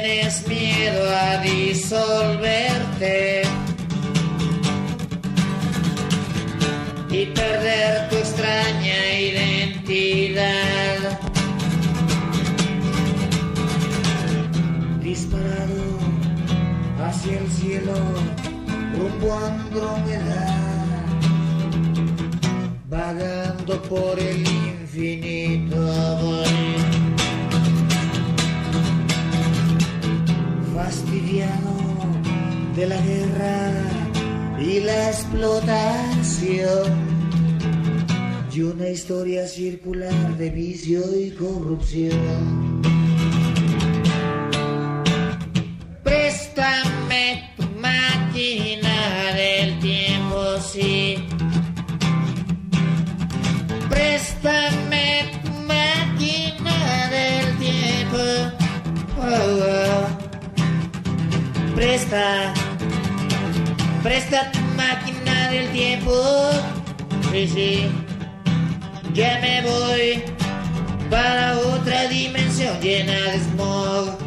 Tienes miedo a disolverte y perder tu extraña identidad. Disparado hacia el cielo, rumbo a Andrómeda, vagando por el infinito de la guerra y la explotación y una historia circular de vicio y corrupción. Préstame tu máquina del tiempo, sí. Presta, tu máquina del tiempo. Sí, sí, ya me voy para otra dimensión llena de smog.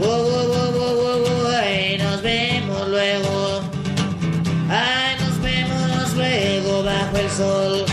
Wow, wow, wow, Ay, nos vemos luego. Ay, nos vemos luego bajo el sol.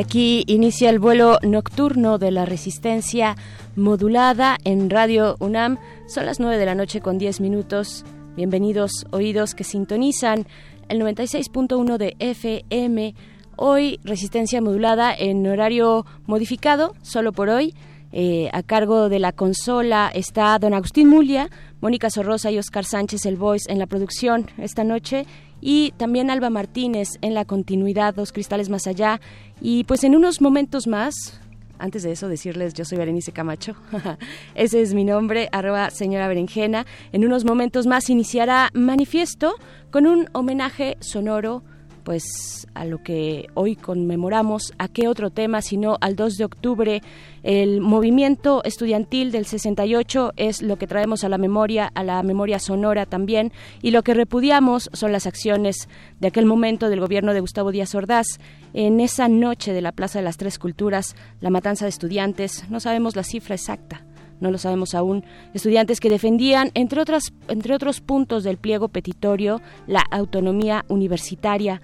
Aquí inicia el vuelo nocturno de la resistencia modulada en Radio UNAM. Son las 9 de la noche con 10 minutos. Bienvenidos oídos que sintonizan el 96.1 de FM. Hoy resistencia modulada en horario modificado, solo por hoy. Eh, a cargo de la consola está don Agustín Mulia, Mónica Sorrosa y Oscar Sánchez, el voice, en la producción esta noche. Y también Alba Martínez en la continuidad, dos cristales más allá. Y pues en unos momentos más, antes de eso decirles yo soy Berenice Camacho, ese es mi nombre, arroba señora berenjena. En unos momentos más iniciará Manifiesto con un homenaje sonoro pues a lo que hoy conmemoramos, a qué otro tema sino al 2 de octubre, el movimiento estudiantil del 68 es lo que traemos a la memoria, a la memoria sonora también, y lo que repudiamos son las acciones de aquel momento del gobierno de Gustavo Díaz Ordaz. En esa noche de la Plaza de las Tres Culturas, la matanza de estudiantes, no sabemos la cifra exacta, no lo sabemos aún, estudiantes que defendían, entre, entre otros puntos del pliego petitorio, la autonomía universitaria,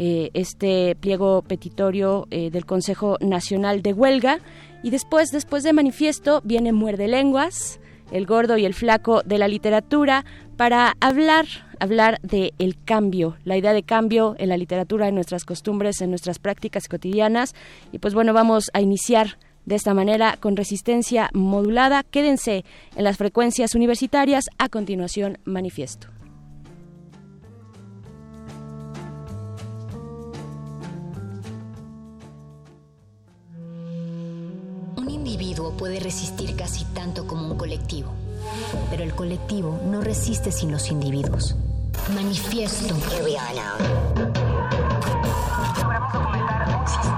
eh, este pliego petitorio eh, del Consejo Nacional de Huelga. Y después, después de manifiesto, viene Muerde Lenguas, el gordo y el flaco de la literatura, para hablar, hablar de el cambio, la idea de cambio en la literatura, en nuestras costumbres, en nuestras prácticas cotidianas. Y pues bueno, vamos a iniciar de esta manera con resistencia modulada. Quédense en las frecuencias universitarias. A continuación, manifiesto. Un individuo puede resistir casi tanto como un colectivo, pero el colectivo no resiste sin los individuos. Manifiesto. Logramos documentar un sistema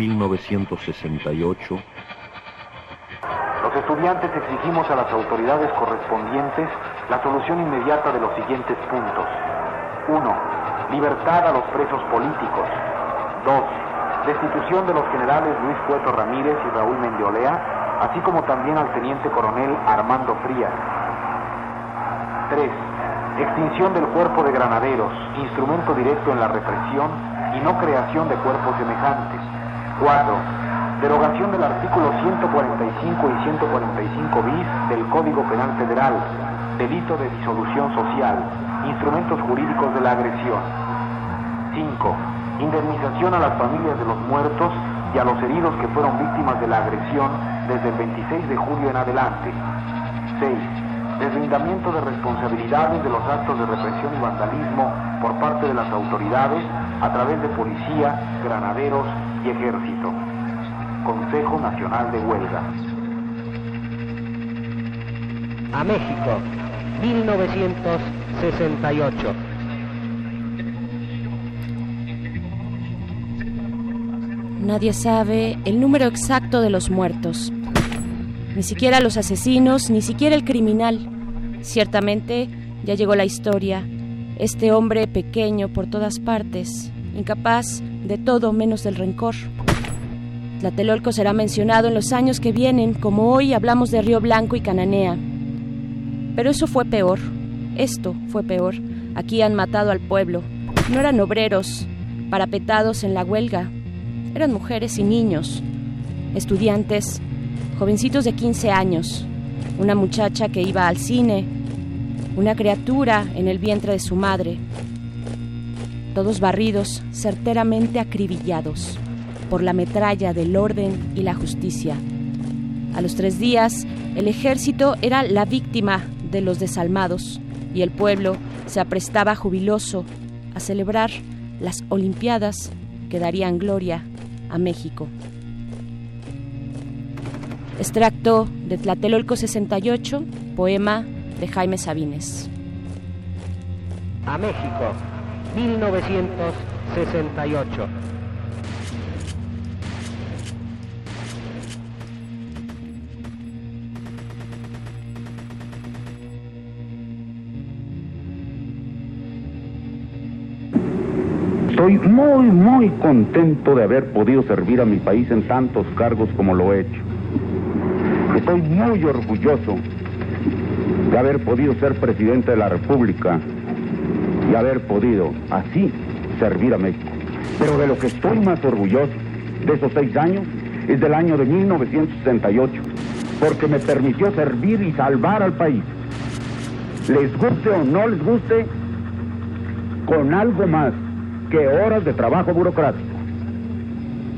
...1968... Los estudiantes exigimos a las autoridades correspondientes la solución inmediata de los siguientes puntos. 1. Libertad a los presos políticos. 2. Destitución de los generales Luis Cueto Ramírez y Raúl Mendiolea, así como también al teniente coronel Armando Frías. 3. Extinción del cuerpo de granaderos, instrumento directo en la represión y no creación de cuerpos semejantes. 4. Derogación del artículo 145 y 145 bis del Código Penal Federal, delito de disolución social, instrumentos jurídicos de la agresión. 5. Indemnización a las familias de los muertos y a los heridos que fueron víctimas de la agresión desde el 26 de julio en adelante. 6. Deslindamiento de responsabilidades de los actos de represión y vandalismo por parte de las autoridades a través de policía, granaderos y ejército. Consejo Nacional de Huelga. A México, 1968. Nadie sabe el número exacto de los muertos. Ni siquiera los asesinos, ni siquiera el criminal. Ciertamente ya llegó la historia. Este hombre pequeño por todas partes, incapaz de todo menos del rencor. Tlatelolco será mencionado en los años que vienen, como hoy hablamos de Río Blanco y Cananea. Pero eso fue peor. Esto fue peor. Aquí han matado al pueblo. No eran obreros, parapetados en la huelga. Eran mujeres y niños, estudiantes, jovencitos de 15 años, una muchacha que iba al cine, una criatura en el vientre de su madre, todos barridos, certeramente acribillados por la metralla del orden y la justicia. A los tres días, el ejército era la víctima de los desalmados y el pueblo se aprestaba jubiloso a celebrar las Olimpiadas que darían gloria a México. Extracto de Tlatelolco 68, poema de Jaime Sabines. A México, 1968. Estoy muy, muy contento de haber podido servir a mi país en tantos cargos como lo he hecho. Estoy muy orgulloso de haber podido ser presidente de la República y haber podido así servir a México. Pero de lo que estoy más orgulloso de esos seis años es del año de 1968, porque me permitió servir y salvar al país. Les guste o no les guste, con algo más que horas de trabajo burocrático,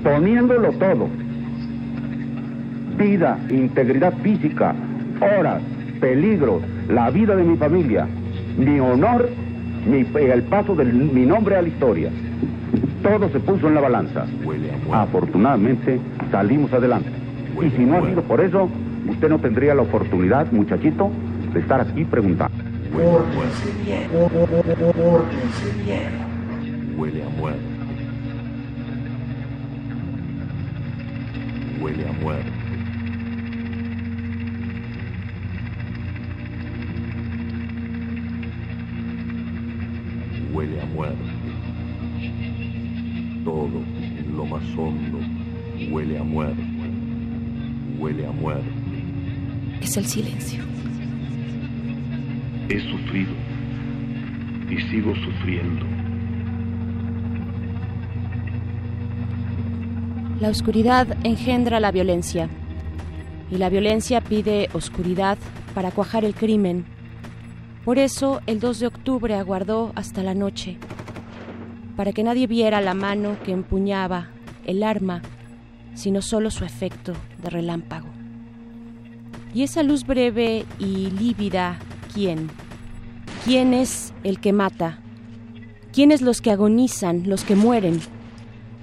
poniéndolo todo, vida, integridad física, horas, peligros, la vida de mi familia, mi honor, mi, el paso de mi nombre a la historia. Todo se puso en la balanza. Afortunadamente salimos adelante. Y si no ha sido por eso, usted no tendría la oportunidad, muchachito, de estar aquí preguntando. Pórtense bien. Pórtense bien. Huele a muerte. Huele a muerte. Huele a muerte. Todo en lo más hondo huele a muerte. Huele a muerte. Es el silencio. He sufrido y sigo sufriendo. La oscuridad engendra la violencia y la violencia pide oscuridad para cuajar el crimen. Por eso el 2 de octubre aguardó hasta la noche, para que nadie viera la mano que empuñaba el arma, sino solo su efecto de relámpago. Y esa luz breve y lívida, ¿quién? ¿Quién es el que mata? ¿Quiénes los que agonizan, los que mueren?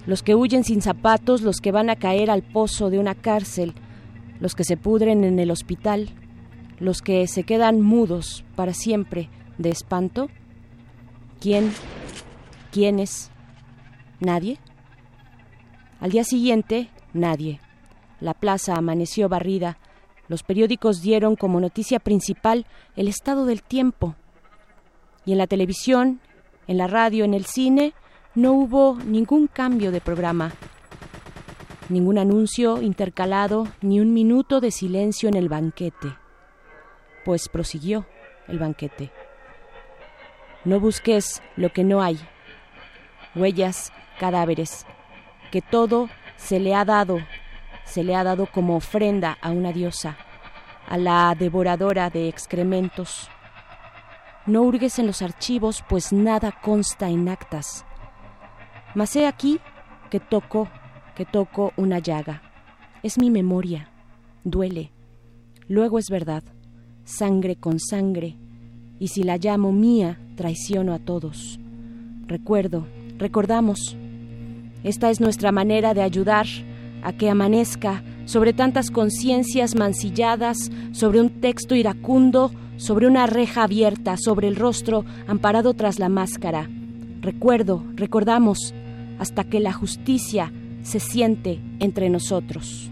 Los que huyen sin zapatos, los que van a caer al pozo de una cárcel, los que se pudren en el hospital, los que se quedan mudos para siempre de espanto? ¿Quién? ¿Quiénes? ¿Nadie? Al día siguiente, nadie. La plaza amaneció barrida. Los periódicos dieron como noticia principal el estado del tiempo. Y en la televisión, en la radio, en el cine, no hubo ningún cambio de programa, ningún anuncio intercalado, ni un minuto de silencio en el banquete, pues prosiguió el banquete. No busques lo que no hay, huellas, cadáveres, que todo se le ha dado, se le ha dado como ofrenda a una diosa, a la devoradora de excrementos. No hurgues en los archivos, pues nada consta en actas. Mas he aquí que toco, que toco una llaga. Es mi memoria, duele. Luego es verdad, sangre con sangre, y si la llamo mía, traiciono a todos. Recuerdo, recordamos. Esta es nuestra manera de ayudar a que amanezca sobre tantas conciencias mancilladas, sobre un texto iracundo, sobre una reja abierta, sobre el rostro amparado tras la máscara. Recuerdo, recordamos, hasta que la justicia se siente entre nosotros.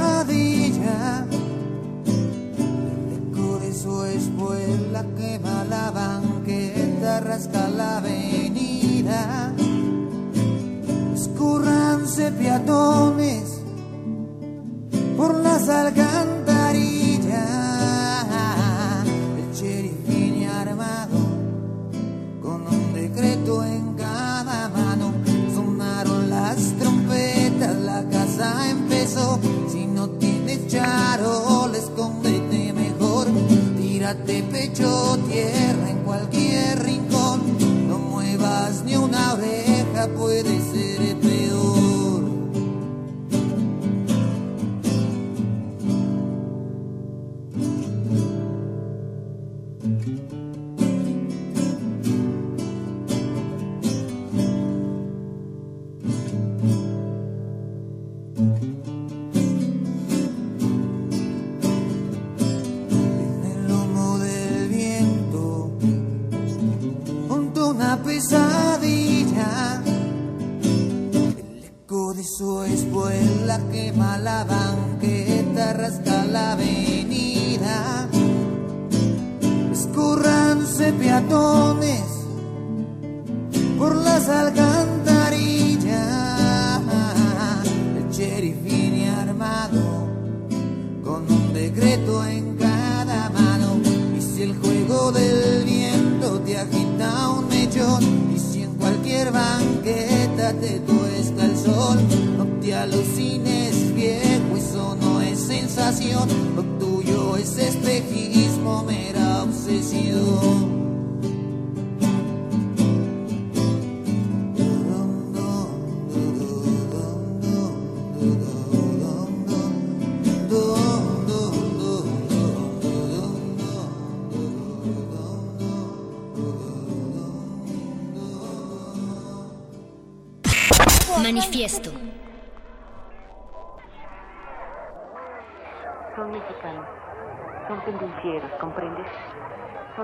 espuela quema la banqueta, rasca la avenida. Escurranse peatones por las alcantarillas. Tírate pecho, tierra en cualquier rincón. No muevas ni una oreja,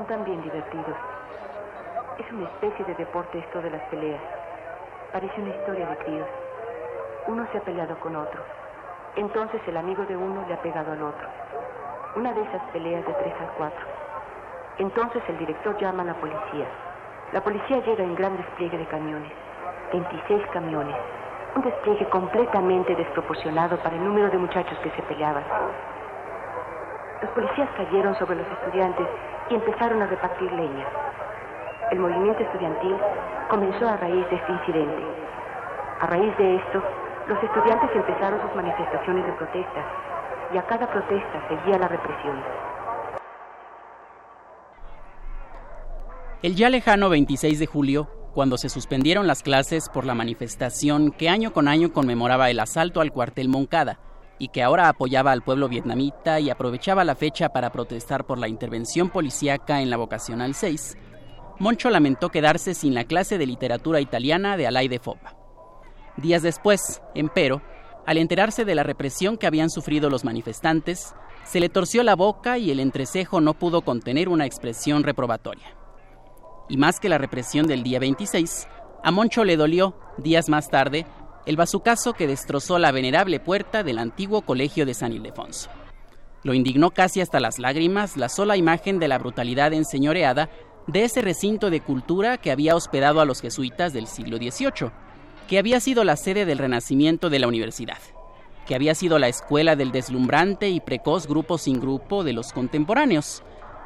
Son también divertidos. Es una especie de deporte esto de las peleas. Parece una historia de críos. Uno se ha peleado con otro. Entonces el amigo de uno le ha pegado al otro. Una de esas peleas de tres al cuatro. Entonces el director llama a la policía. La policía llega en gran despliegue de camiones. 26 camiones. Un despliegue completamente desproporcionado para el número de muchachos que se peleaban. Los policías cayeron sobre los estudiantes y empezaron a repartir leña. El movimiento estudiantil comenzó a raíz de este incidente. A raíz de esto, los estudiantes empezaron sus manifestaciones de protesta y a cada protesta seguía la represión. El ya lejano 26 de julio, cuando se suspendieron las clases por la manifestación que año con año conmemoraba el asalto al cuartel Moncada y que ahora apoyaba al pueblo vietnamita y aprovechaba la fecha para protestar por la intervención policíaca en la vocacional 6, Moncho lamentó quedarse sin la clase de literatura italiana de Alay de Fopa. Días después, empero, al enterarse de la represión que habían sufrido los manifestantes, se le torció la boca y el entrecejo no pudo contener una expresión reprobatoria. Y más que la represión del día 26, a Moncho le dolió, días más tarde, el bazucazo que destrozó la venerable puerta del antiguo colegio de San Ildefonso. Lo indignó casi hasta las lágrimas la sola imagen de la brutalidad enseñoreada de ese recinto de cultura que había hospedado a los jesuitas del siglo XVIII, que había sido la sede del renacimiento de la universidad, que había sido la escuela del deslumbrante y precoz grupo sin grupo de los contemporáneos,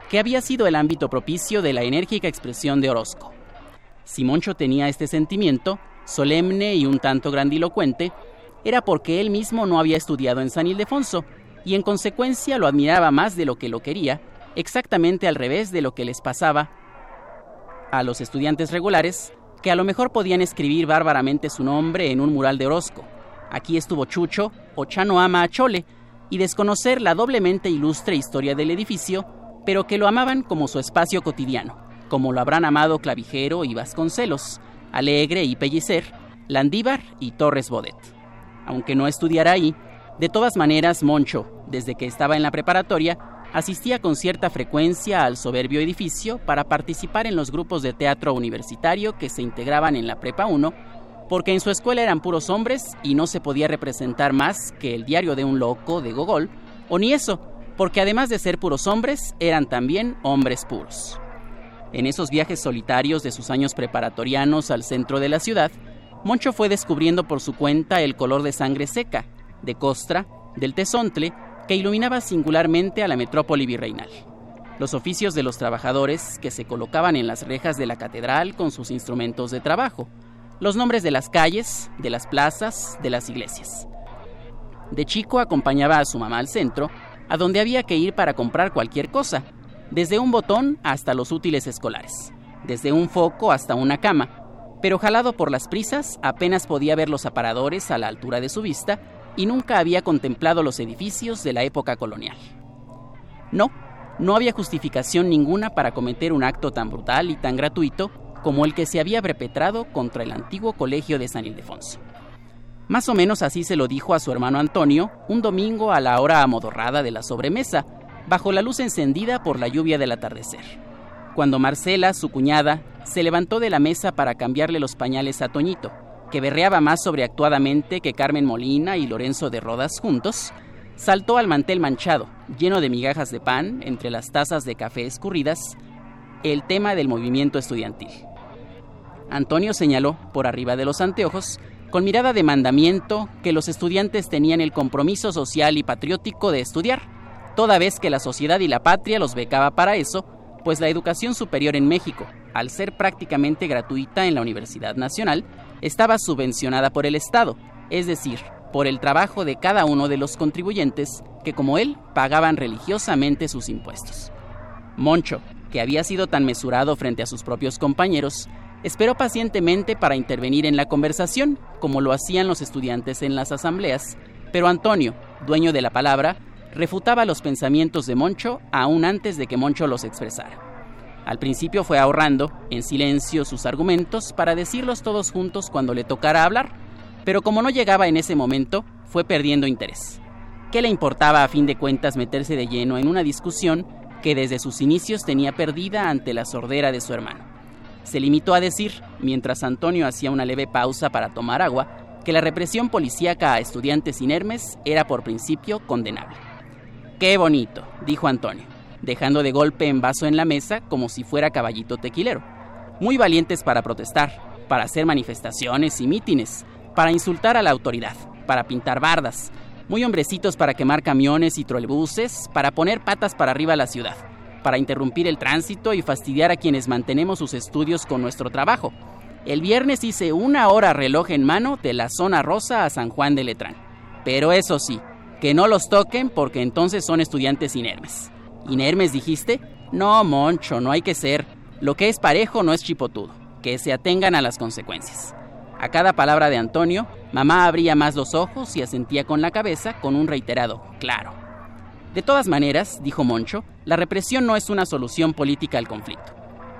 que había sido el ámbito propicio de la enérgica expresión de Orozco. Si Moncho tenía este sentimiento, solemne y un tanto grandilocuente, era porque él mismo no había estudiado en San Ildefonso, y en consecuencia lo admiraba más de lo que lo quería, exactamente al revés de lo que les pasaba a los estudiantes regulares, que a lo mejor podían escribir bárbaramente su nombre en un mural de Orozco. Aquí estuvo Chucho, o Chano ama a Chole, y desconocer la doblemente ilustre historia del edificio, pero que lo amaban como su espacio cotidiano, como lo habrán amado Clavijero y Vasconcelos, Alegre y Pellicer, Landívar y Torres Bodet. Aunque no estudiara ahí, de todas maneras Moncho, desde que estaba en la preparatoria, asistía con cierta frecuencia al soberbio edificio para participar en los grupos de teatro universitario que se integraban en la Prepa 1, porque en su escuela eran puros hombres y no se podía representar más que el diario de un loco de Gogol, o ni eso, porque además de ser puros hombres, eran también hombres puros. En esos viajes solitarios de sus años preparatorianos al centro de la ciudad, Moncho fue descubriendo por su cuenta el color de sangre seca, de costra, del tesontle, que iluminaba singularmente a la metrópoli virreinal. Los oficios de los trabajadores que se colocaban en las rejas de la catedral con sus instrumentos de trabajo, los nombres de las calles, de las plazas, de las iglesias. De chico acompañaba a su mamá al centro, a donde había que ir para comprar cualquier cosa, desde un botón hasta los útiles escolares, desde un foco hasta una cama, pero jalado por las prisas apenas podía ver los aparadores a la altura de su vista y nunca había contemplado los edificios de la época colonial. No, no había justificación ninguna para cometer un acto tan brutal y tan gratuito como el que se había perpetrado contra el antiguo colegio de San Ildefonso. Más o menos así se lo dijo a su hermano Antonio un domingo a la hora amodorrada de la sobremesa, bajo la luz encendida por la lluvia del atardecer. Cuando Marcela, su cuñada, se levantó de la mesa para cambiarle los pañales a Toñito, que berreaba más sobreactuadamente que Carmen Molina y Lorenzo de Rodas juntos, saltó al mantel manchado, lleno de migajas de pan entre las tazas de café escurridas, el tema del movimiento estudiantil. Antonio señaló, por arriba de los anteojos, con mirada de mandamiento, que los estudiantes tenían el compromiso social y patriótico de estudiar, toda vez que la sociedad y la patria los becaba para eso, pues la educación superior en México, al ser prácticamente gratuita en la Universidad Nacional, estaba subvencionada por el Estado, es decir, por el trabajo de cada uno de los contribuyentes que, como él, pagaban religiosamente sus impuestos. Moncho, que había sido tan mesurado frente a sus propios compañeros, esperó pacientemente para intervenir en la conversación, como lo hacían los estudiantes en las asambleas, pero Antonio, dueño de la palabra, refutaba los pensamientos de Moncho aún antes de que Moncho los expresara. Al principio fue ahorrando, en silencio, sus argumentos para decirlos todos juntos cuando le tocara hablar, pero como no llegaba en ese momento, fue perdiendo interés. ¿Qué le importaba a fin de cuentas meterse de lleno en una discusión que desde sus inicios tenía perdida ante la sordera de su hermano? Se limitó a decir, mientras Antonio hacía una leve pausa para tomar agua, que la represión policíaca a estudiantes inermes era por principio condenable. Qué bonito, dijo Antonio, dejando de golpe en vaso en la mesa como si fuera caballito tequilero. Muy valientes para protestar, para hacer manifestaciones y mítines, para insultar a la autoridad, para pintar bardas, muy hombrecitos para quemar camiones y trolebuses, para poner patas para arriba a la ciudad, para interrumpir el tránsito y fastidiar a quienes mantenemos sus estudios con nuestro trabajo. El viernes hice una hora reloj en mano de la zona rosa a San Juan de Letrán. Pero eso sí, que no los toquen porque entonces son estudiantes inermes. ¿Inermes dijiste? No, Moncho, no hay que ser. Lo que es parejo no es chipotudo. Que se atengan a las consecuencias. A cada palabra de Antonio, mamá abría más los ojos y asentía con la cabeza con un reiterado claro. De todas maneras, dijo Moncho, la represión no es una solución política al conflicto.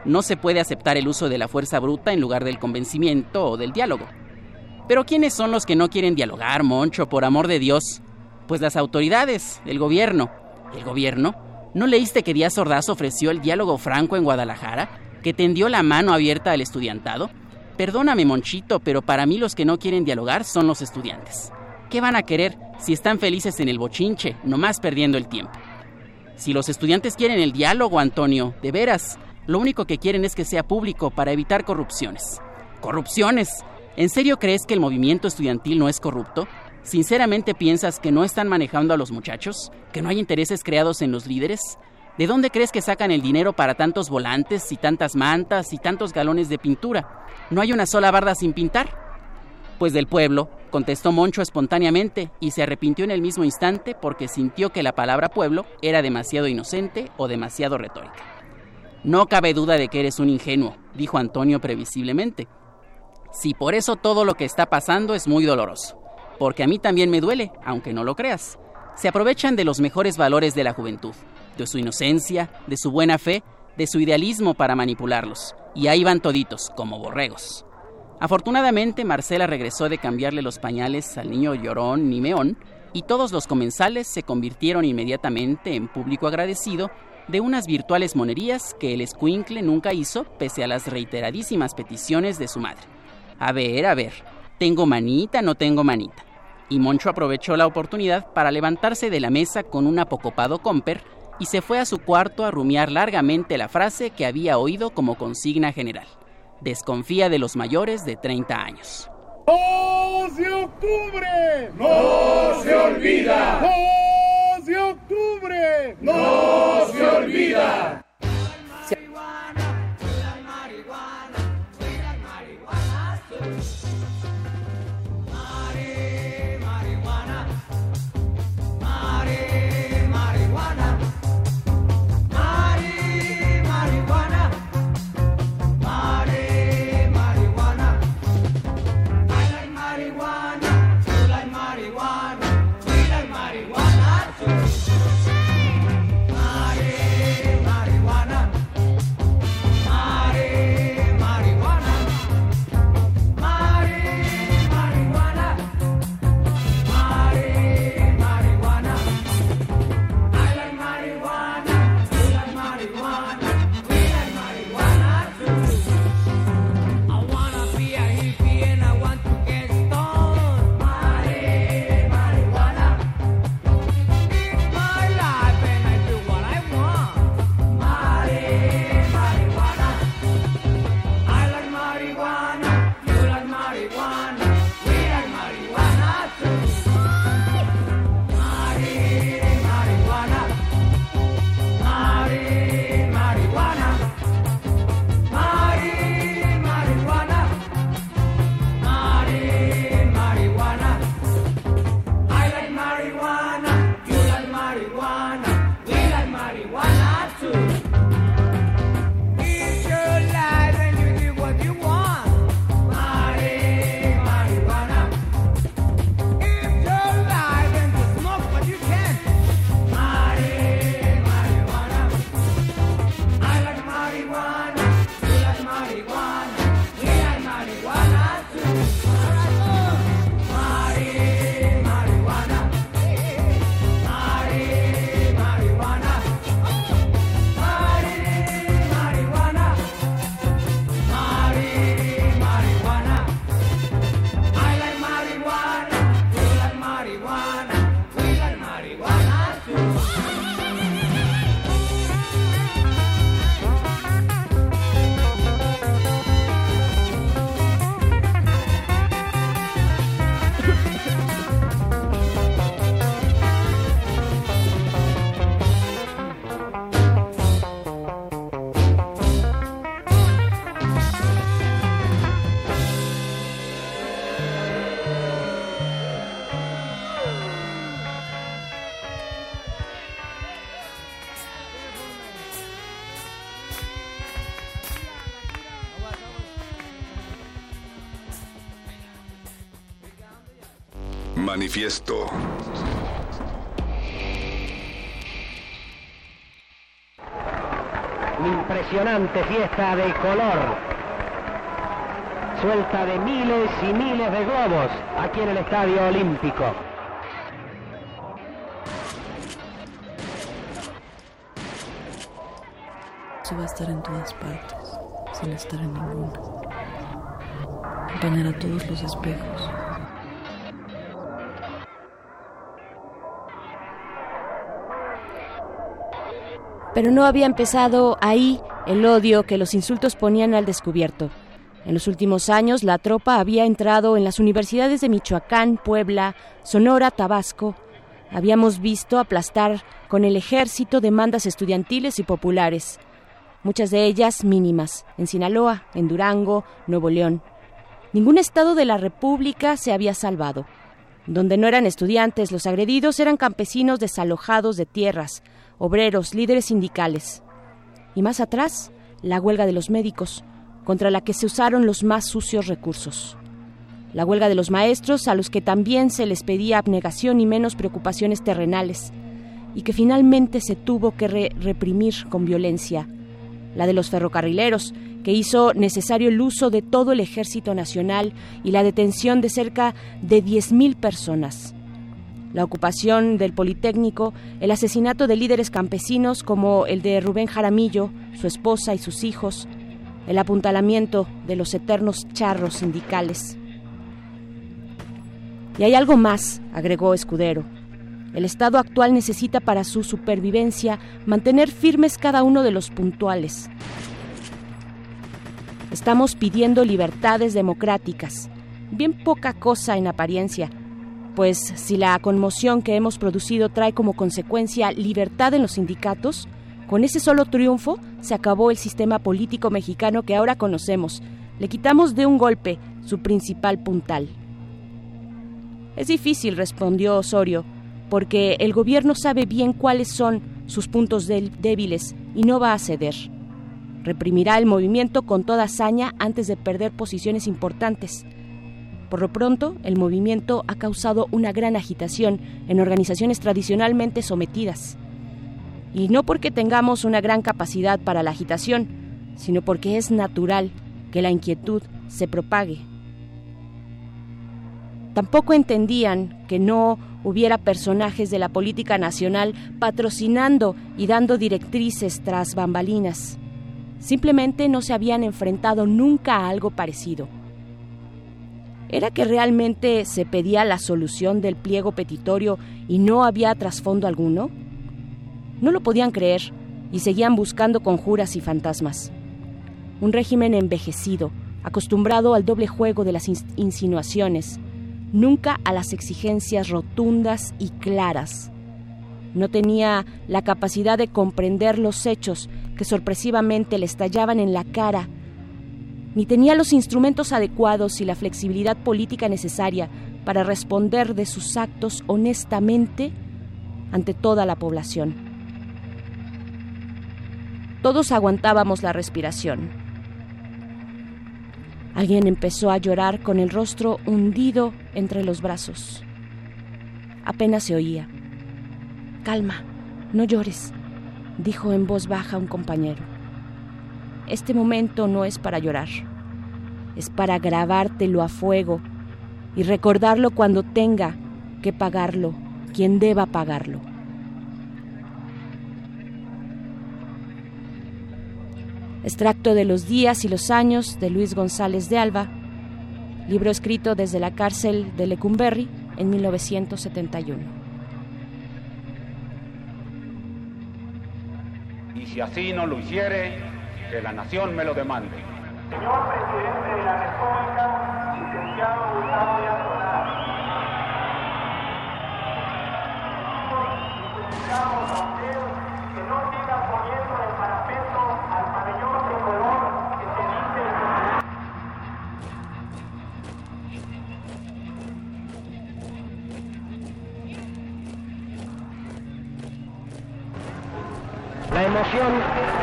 No se puede aceptar el uso de la fuerza bruta en lugar del convencimiento o del diálogo. Pero ¿quiénes son los que no quieren dialogar, Moncho, por amor de Dios? Pues las autoridades, el gobierno. ¿El gobierno? ¿No leíste que Díaz Ordaz ofreció el diálogo franco en Guadalajara? ¿Que tendió la mano abierta al estudiantado? Perdóname, Monchito, pero para mí los que no quieren dialogar son los estudiantes. ¿Qué van a querer si están felices en el bochinche, nomás perdiendo el tiempo? Si los estudiantes quieren el diálogo, Antonio, de veras, lo único que quieren es que sea público para evitar corrupciones. ¿Corrupciones? ¿En serio crees que el movimiento estudiantil no es corrupto? ¿Sinceramente piensas que no están manejando a los muchachos? ¿Que no hay intereses creados en los líderes? ¿De dónde crees que sacan el dinero para tantos volantes y tantas mantas y tantos galones de pintura? ¿No hay una sola barda sin pintar? Pues del pueblo, contestó Moncho espontáneamente y se arrepintió en el mismo instante porque sintió que la palabra pueblo era demasiado inocente o demasiado retórica. No cabe duda de que eres un ingenuo, dijo Antonio previsiblemente. Si por eso todo lo que está pasando es muy doloroso, porque a mí también me duele, aunque no lo creas. Se aprovechan de los mejores valores de la juventud, de su inocencia, de su buena fe, de su idealismo para manipularlos, y ahí van toditos, como borregos. Afortunadamente, Marcela regresó de cambiarle los pañales al niño llorón ni meón, y todos los comensales se convirtieron inmediatamente en público agradecido de unas virtuales monerías que el escuincle nunca hizo pese a las reiteradísimas peticiones de su madre. A ver, a ver, ¿tengo manita, no tengo manita? Y Moncho aprovechó la oportunidad para levantarse de la mesa con un apocopado comper y se fue a su cuarto a rumiar largamente la frase que había oído como consigna general. Desconfía de los mayores de 30 años. ¡2 de octubre! ¡No se olvida! ¡2 de octubre! ¡No se olvida! Manifiesto. Impresionante fiesta de color. Suelta de miles y miles de globos aquí en el Estadio Olímpico. Eso va a estar en todas partes, sin estar en ninguna. Acompañar a todos los espejos. Pero no había empezado ahí el odio que los insultos ponían al descubierto. En los últimos años, la tropa había entrado en las universidades de Michoacán, Puebla, Sonora, Tabasco. Habíamos visto aplastar con el ejército demandas estudiantiles y populares, muchas de ellas mínimas, en Sinaloa, en Durango, Nuevo León. Ningún estado de la República se había salvado. Donde no eran estudiantes, los agredidos eran campesinos desalojados de tierras, obreros, líderes sindicales. Y más atrás, la huelga de los médicos, contra la que se usaron los más sucios recursos. La huelga de los maestros, a los que también se les pedía abnegación y menos preocupaciones terrenales, y que finalmente se tuvo que reprimir con violencia. La de los ferrocarrileros, que hizo necesario el uso de todo el ejército nacional y la detención de cerca de 10.000 personas la ocupación del Politécnico, el asesinato de líderes campesinos como el de Rubén Jaramillo, su esposa y sus hijos, el apuntalamiento de los eternos charros sindicales. Y hay algo más, agregó Escudero. El Estado actual necesita para su supervivencia mantener firmes cada uno de los puntuales. Estamos pidiendo libertades democráticas, bien poca cosa en apariencia, pues si la conmoción que hemos producido trae como consecuencia libertad en los sindicatos, con ese solo triunfo se acabó el sistema político mexicano que ahora conocemos. Le quitamos de un golpe su principal puntal. Es difícil, respondió Osorio, porque el gobierno sabe bien cuáles son sus puntos débiles y no va a ceder. Reprimirá el movimiento con toda hazaña antes de perder posiciones importantes. Por lo pronto, el movimiento ha causado una gran agitación en organizaciones tradicionalmente sometidas. Y no porque tengamos una gran capacidad para la agitación, sino porque es natural que la inquietud se propague. Tampoco entendían que no hubiera personajes de la política nacional patrocinando y dando directrices tras bambalinas. Simplemente no se habían enfrentado nunca a algo parecido. ¿Era que realmente se pedía la solución del pliego petitorio y no había trasfondo alguno? No lo podían creer y seguían buscando conjuras y fantasmas. Un régimen envejecido, acostumbrado al doble juego de las insinuaciones, nunca a las exigencias rotundas y claras. No tenía la capacidad de comprender los hechos que sorpresivamente le estallaban en la cara, ni tenía los instrumentos adecuados y la flexibilidad política necesaria para responder de sus actos honestamente ante toda la población. Todos aguantábamos la respiración Alguien empezó a llorar con el rostro hundido entre los brazos. Apenas se oía. Calma, no llores, dijo en voz baja un compañero. Este momento no es para llorar, es para grabártelo a fuego y recordarlo cuando tenga que pagarlo, quien deba pagarlo. Extracto de los días y los años de Luis González de Alba, libro escrito desde la cárcel de Lecumberri en 1971. Y si así no lo hiciere, que la nación me lo demande. Señor presidente de la República, licenciado Gustavo Díaz Solicitamos a usted que no siga poniendo el parapeto al pabellón tricolor que se dice La emoción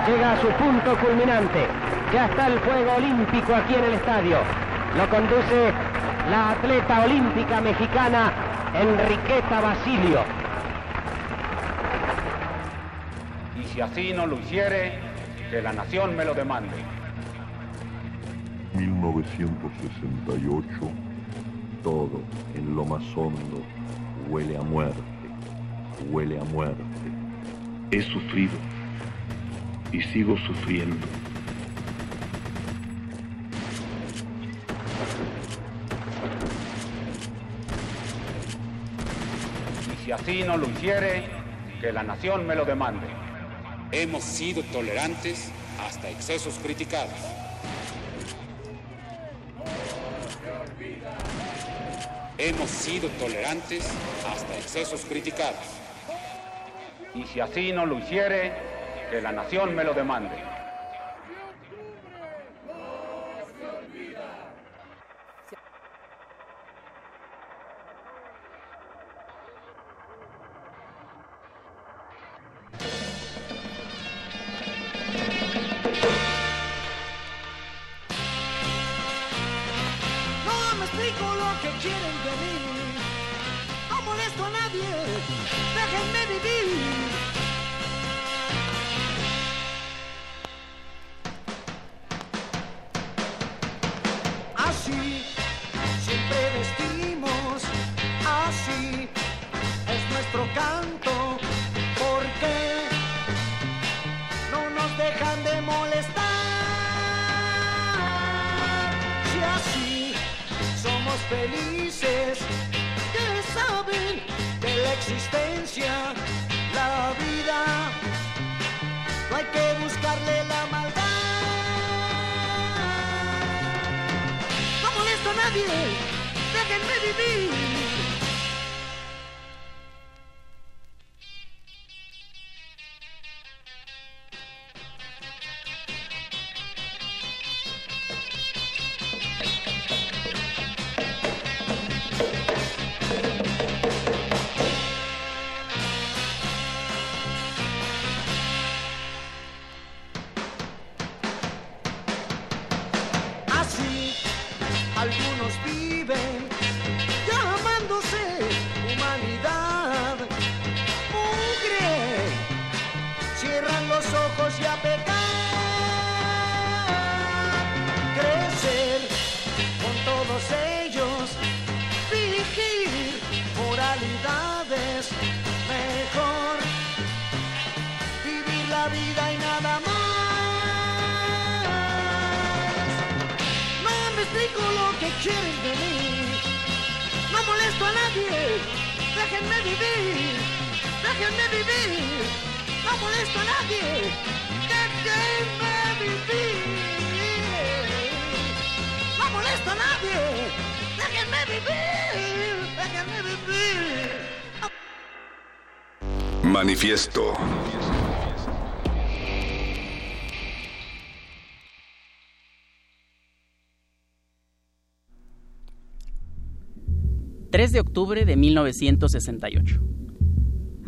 llega a su punto culminante. Ya está el fuego olímpico aquí en el estadio. Lo conduce la atleta olímpica mexicana Enriqueta Basilio. Y si así no lo hiciere, que la nación me lo demande. 1968, todo en lo más hondo huele a muerte, huele a muerte. He sufrido y sigo sufriendo. Y si así no lo hiciere, que la nación me lo demande. Hemos sido tolerantes hasta excesos criticados. Hemos sido tolerantes hasta excesos criticados. Y si así no lo hiciere, que la nación me lo demande. Y a pecar. Crecer con todos ellos, fingir moralidades. Mejor vivir la vida y nada más. No me explico lo que quieren de mí. No molesto a nadie. Déjenme vivir. Déjenme vivir. No molesto a nadie. Manifiesto. ...3 de octubre de 1968.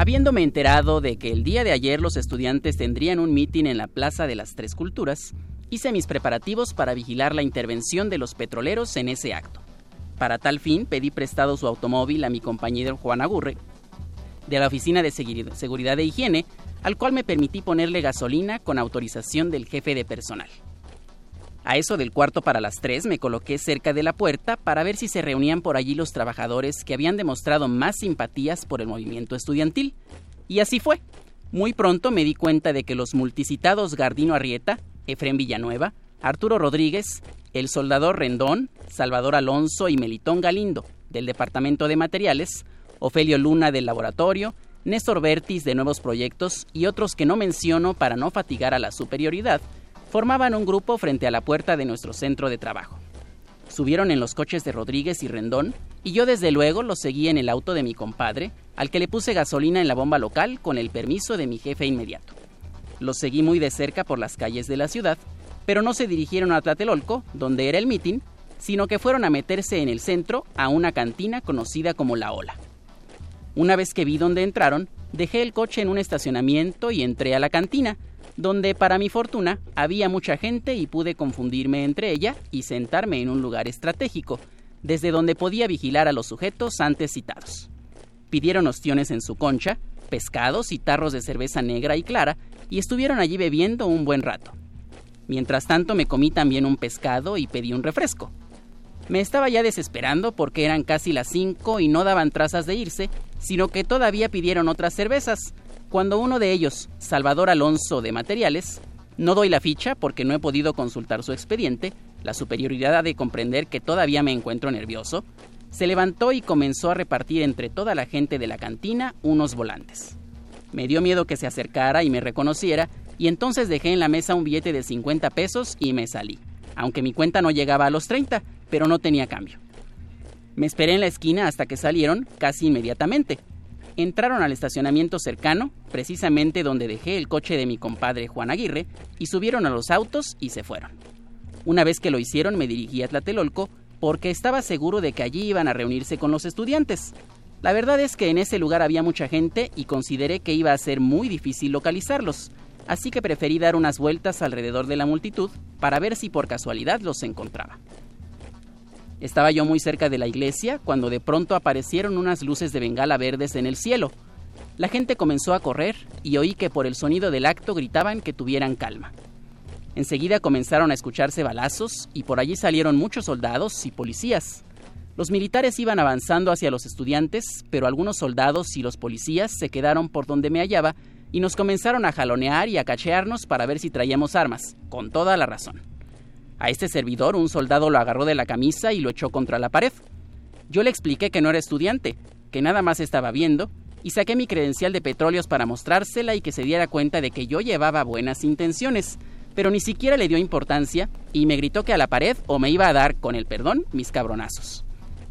Habiéndome enterado de que el día de ayer los estudiantes tendrían un mitin en la Plaza de las Tres Culturas, hice mis preparativos para vigilar la intervención de los petroleros en ese acto. Para tal fin pedí prestado su automóvil a mi compañero Juan Agurre, de la Oficina de Seguridad e Higiene, al cual me permití ponerle gasolina con autorización del jefe de personal. A eso del cuarto para las tres me coloqué cerca de la puerta para ver si se reunían por allí los trabajadores que habían demostrado más simpatías por el movimiento estudiantil. Y así fue. Muy pronto me di cuenta de que los multicitados Gardino Arrieta, Efrén Villanueva, Arturo Rodríguez, el soldador Rendón, Salvador Alonso y Melitón Galindo, del Departamento de Materiales, Ofelio Luna del Laboratorio, Néstor Bertis de Nuevos Proyectos y otros que no menciono para no fatigar a la superioridad, formaban un grupo frente a la puerta de nuestro centro de trabajo. Subieron en los coches de Rodríguez y Rendón y yo desde luego los seguí en el auto de mi compadre, al que le puse gasolina en la bomba local con el permiso de mi jefe inmediato. Los seguí muy de cerca por las calles de la ciudad, pero no se dirigieron a Tlatelolco, donde era el mitin, sino que fueron a meterse en el centro a una cantina conocida como La Ola. Una vez que vi dónde entraron, dejé el coche en un estacionamiento y entré a la cantina, donde para mi fortuna había mucha gente y pude confundirme entre ella y sentarme en un lugar estratégico, desde donde podía vigilar a los sujetos antes citados. Pidieron ostiones en su concha, pescados y tarros de cerveza negra y clara, y estuvieron allí bebiendo un buen rato. Mientras tanto me comí también un pescado y pedí un refresco. Me estaba ya desesperando porque eran casi las cinco y no daban trazas de irse, sino que todavía pidieron otras cervezas, cuando uno de ellos, Salvador Alonso de Materiales, no doy la ficha porque no he podido consultar su expediente, la superioridad de comprender que todavía me encuentro nervioso, se levantó y comenzó a repartir entre toda la gente de la cantina unos volantes. Me dio miedo que se acercara y me reconociera, y entonces dejé en la mesa un billete de 50 pesos y me salí, aunque mi cuenta no llegaba a los 30, pero no tenía cambio. Me esperé en la esquina hasta que salieron casi inmediatamente. Entraron al estacionamiento cercano, precisamente donde dejé el coche de mi compadre Juan Aguirre, y subieron a los autos y se fueron. Una vez que lo hicieron me dirigí a Tlatelolco porque estaba seguro de que allí iban a reunirse con los estudiantes. La verdad es que en ese lugar había mucha gente y consideré que iba a ser muy difícil localizarlos, así que preferí dar unas vueltas alrededor de la multitud para ver si por casualidad los encontraba. Estaba yo muy cerca de la iglesia cuando de pronto aparecieron unas luces de bengala verdes en el cielo. La gente comenzó a correr y oí que por el sonido del acto gritaban que tuvieran calma. Enseguida comenzaron a escucharse balazos y por allí salieron muchos soldados y policías. Los militares iban avanzando hacia los estudiantes, pero algunos soldados y los policías se quedaron por donde me hallaba y nos comenzaron a jalonear y a cachearnos para ver si traíamos armas, con toda la razón. A este servidor un soldado lo agarró de la camisa y lo echó contra la pared. Yo le expliqué que no era estudiante, que nada más estaba viendo, y saqué mi credencial de petróleos para mostrársela y que se diera cuenta de que yo llevaba buenas intenciones, pero ni siquiera le dio importancia y me gritó que a la pared o me iba a dar, con el perdón, mis cabronazos.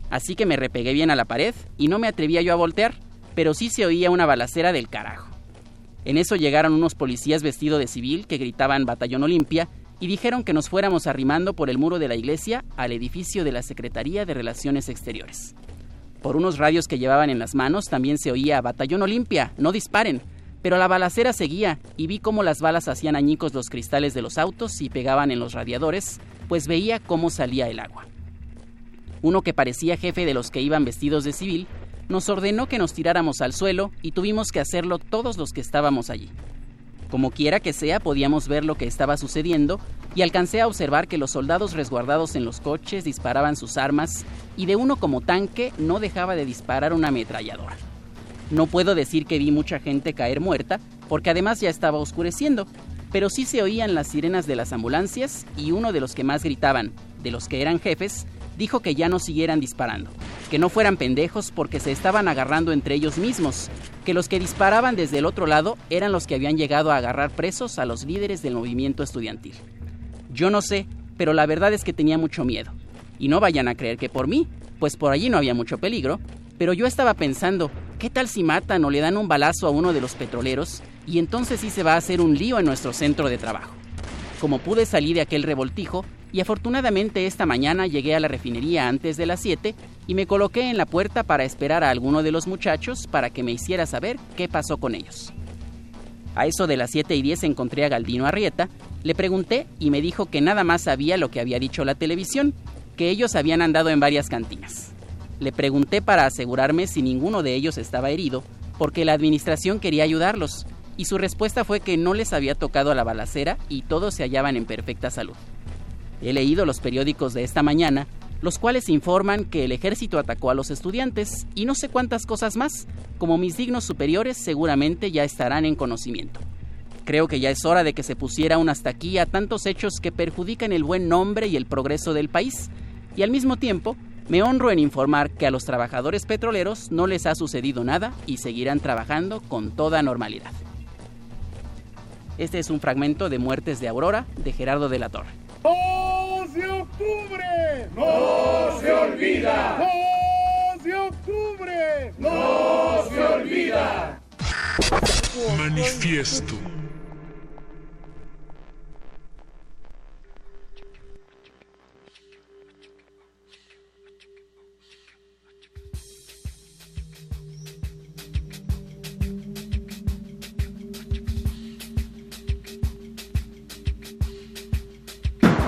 Así que me repegué bien a la pared y no me atrevía yo a voltear, pero sí se oía una balacera del carajo. En eso llegaron unos policías vestidos de civil que gritaban Batallón Olimpia y dijeron que nos fuéramos arrimando por el muro de la iglesia al edificio de la Secretaría de Relaciones Exteriores. Por unos radios que llevaban en las manos también se oía Batallón Olimpia, no disparen, pero la balacera seguía y vi cómo las balas hacían añicos los cristales de los autos y pegaban en los radiadores, pues veía cómo salía el agua. Uno que parecía jefe de los que iban vestidos de civil nos ordenó que nos tiráramos al suelo y tuvimos que hacerlo todos los que estábamos allí. Como quiera que sea, podíamos ver lo que estaba sucediendo y alcancé a observar que los soldados resguardados en los coches disparaban sus armas y de uno como tanque no dejaba de disparar una ametralladora. No puedo decir que vi mucha gente caer muerta, porque además ya estaba oscureciendo, pero sí se oían las sirenas de las ambulancias y uno de los que más gritaban, de los que eran jefes, dijo que ya no siguieran disparando, que no fueran pendejos porque se estaban agarrando entre ellos mismos, que los que disparaban desde el otro lado eran los que habían llegado a agarrar presos a los líderes del movimiento estudiantil. Yo no sé, pero la verdad es que tenía mucho miedo. Y no vayan a creer que por mí, pues por allí no había mucho peligro, pero yo estaba pensando, ¿qué tal si matan o le dan un balazo a uno de los petroleros y entonces sí se va a hacer un lío en nuestro centro de trabajo? Como pude salir de aquel revoltijo, y afortunadamente esta mañana llegué a la refinería antes de las 7 y me coloqué en la puerta para esperar a alguno de los muchachos para que me hiciera saber qué pasó con ellos. A eso de las 7 y 10 encontré a Galdino Arrieta, le pregunté y me dijo que nada más sabía lo que había dicho la televisión, que ellos habían andado en varias cantinas. Le pregunté para asegurarme si ninguno de ellos estaba herido, porque la administración quería ayudarlos, y su respuesta fue que no les había tocado a la balacera y todos se hallaban en perfecta salud. He leído los periódicos de esta mañana, los cuales informan que el ejército atacó a los estudiantes y no sé cuántas cosas más, como mis dignos superiores seguramente ya estarán en conocimiento. Creo que ya es hora de que se pusiera un hasta aquí a tantos hechos que perjudican el buen nombre y el progreso del país, y al mismo tiempo me honro en informar que a los trabajadores petroleros no les ha sucedido nada y seguirán trabajando con toda normalidad. Este es un fragmento de Muertes de Aurora de Gerardo de la Torre. ¡No se octubre! ¡No se olvida! ¡No se octubre! ¡No se olvida! Manifiesto.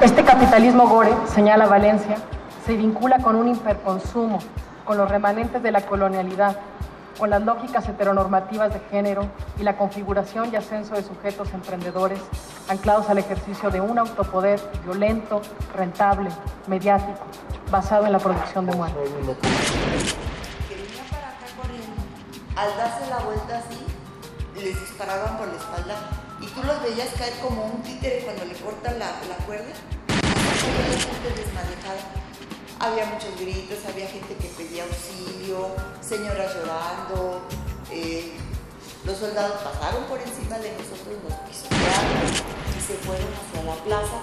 Este capitalismo gore, señala Valencia, se vincula con un hiperconsumo, con los remanentes de la colonialidad, con las lógicas heteronormativas de género y la configuración y ascenso de sujetos emprendedores anclados al ejercicio de un autopoder violento, rentable, mediático, basado en la producción de muerte. Al darse la vuelta así, les disparaban por la espalda y tú los veías caer como un títere cuando le cortan la, la cuerda. Había gente desmadejada. Había muchos gritos, había gente que pedía auxilio, señoras llorando. eh, los soldados pasaron por encima de nosotros, nos pisotearon y se fueron hacia la plaza.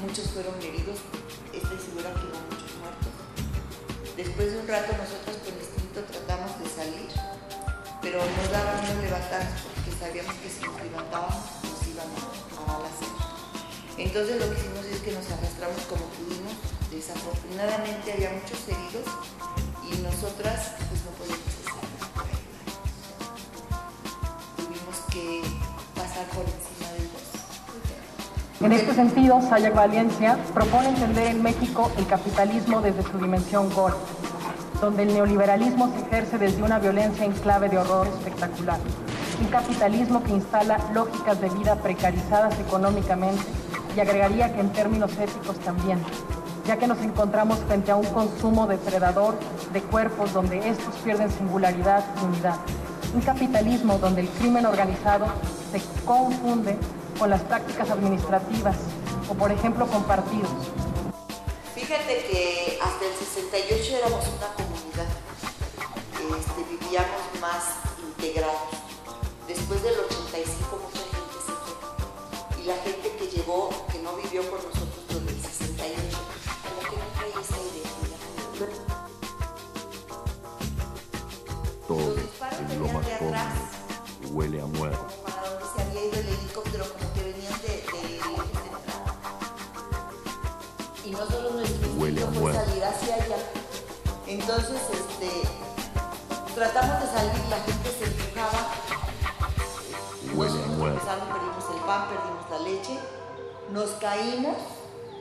Muchos fueron heridos, estoy segura que hubo muchos muertos. Después de un rato nosotros con instinto tratamos de salir, pero nos daba miedo levantarnos porque sabíamos que si nos levantábamos nos iban a, balacear. Entonces lo que hicimos es que nos arrastramos como pudimos. Desafortunadamente había muchos heridos y nosotras pues no podíamos estar por ahí. Tuvimos que pasar por encima del bosque. En este sentido, Sayak Valencia propone entender en México el capitalismo desde su dimensión gore, donde el neoliberalismo se ejerce desde una violencia en clave de horror espectacular. Un capitalismo que instala lógicas de vida precarizadas económicamente y agregaría que en términos éticos también, ya que nos encontramos frente a un consumo depredador de cuerpos donde estos pierden singularidad y unidad. Un capitalismo donde el crimen organizado se confunde con las prácticas administrativas o, por ejemplo, con partidos. Fíjate que hasta el 68 éramos una este, vivíamos más integrados. Después del 85 mucha gente se fue. Y la gente que llegó, que no vivió con nosotros desde el 68, como que no traía esa identidad. Todo es lo más común. Huele a muerto. Para donde se había ido el helicóptero, como que venían de, de, de, de Y nosotros nuestro huele a fue salir hacia allá. Entonces, este, tratamos de salir, la gente se empujaba, Huele a perdimos el pan, perdimos la leche, nos caímos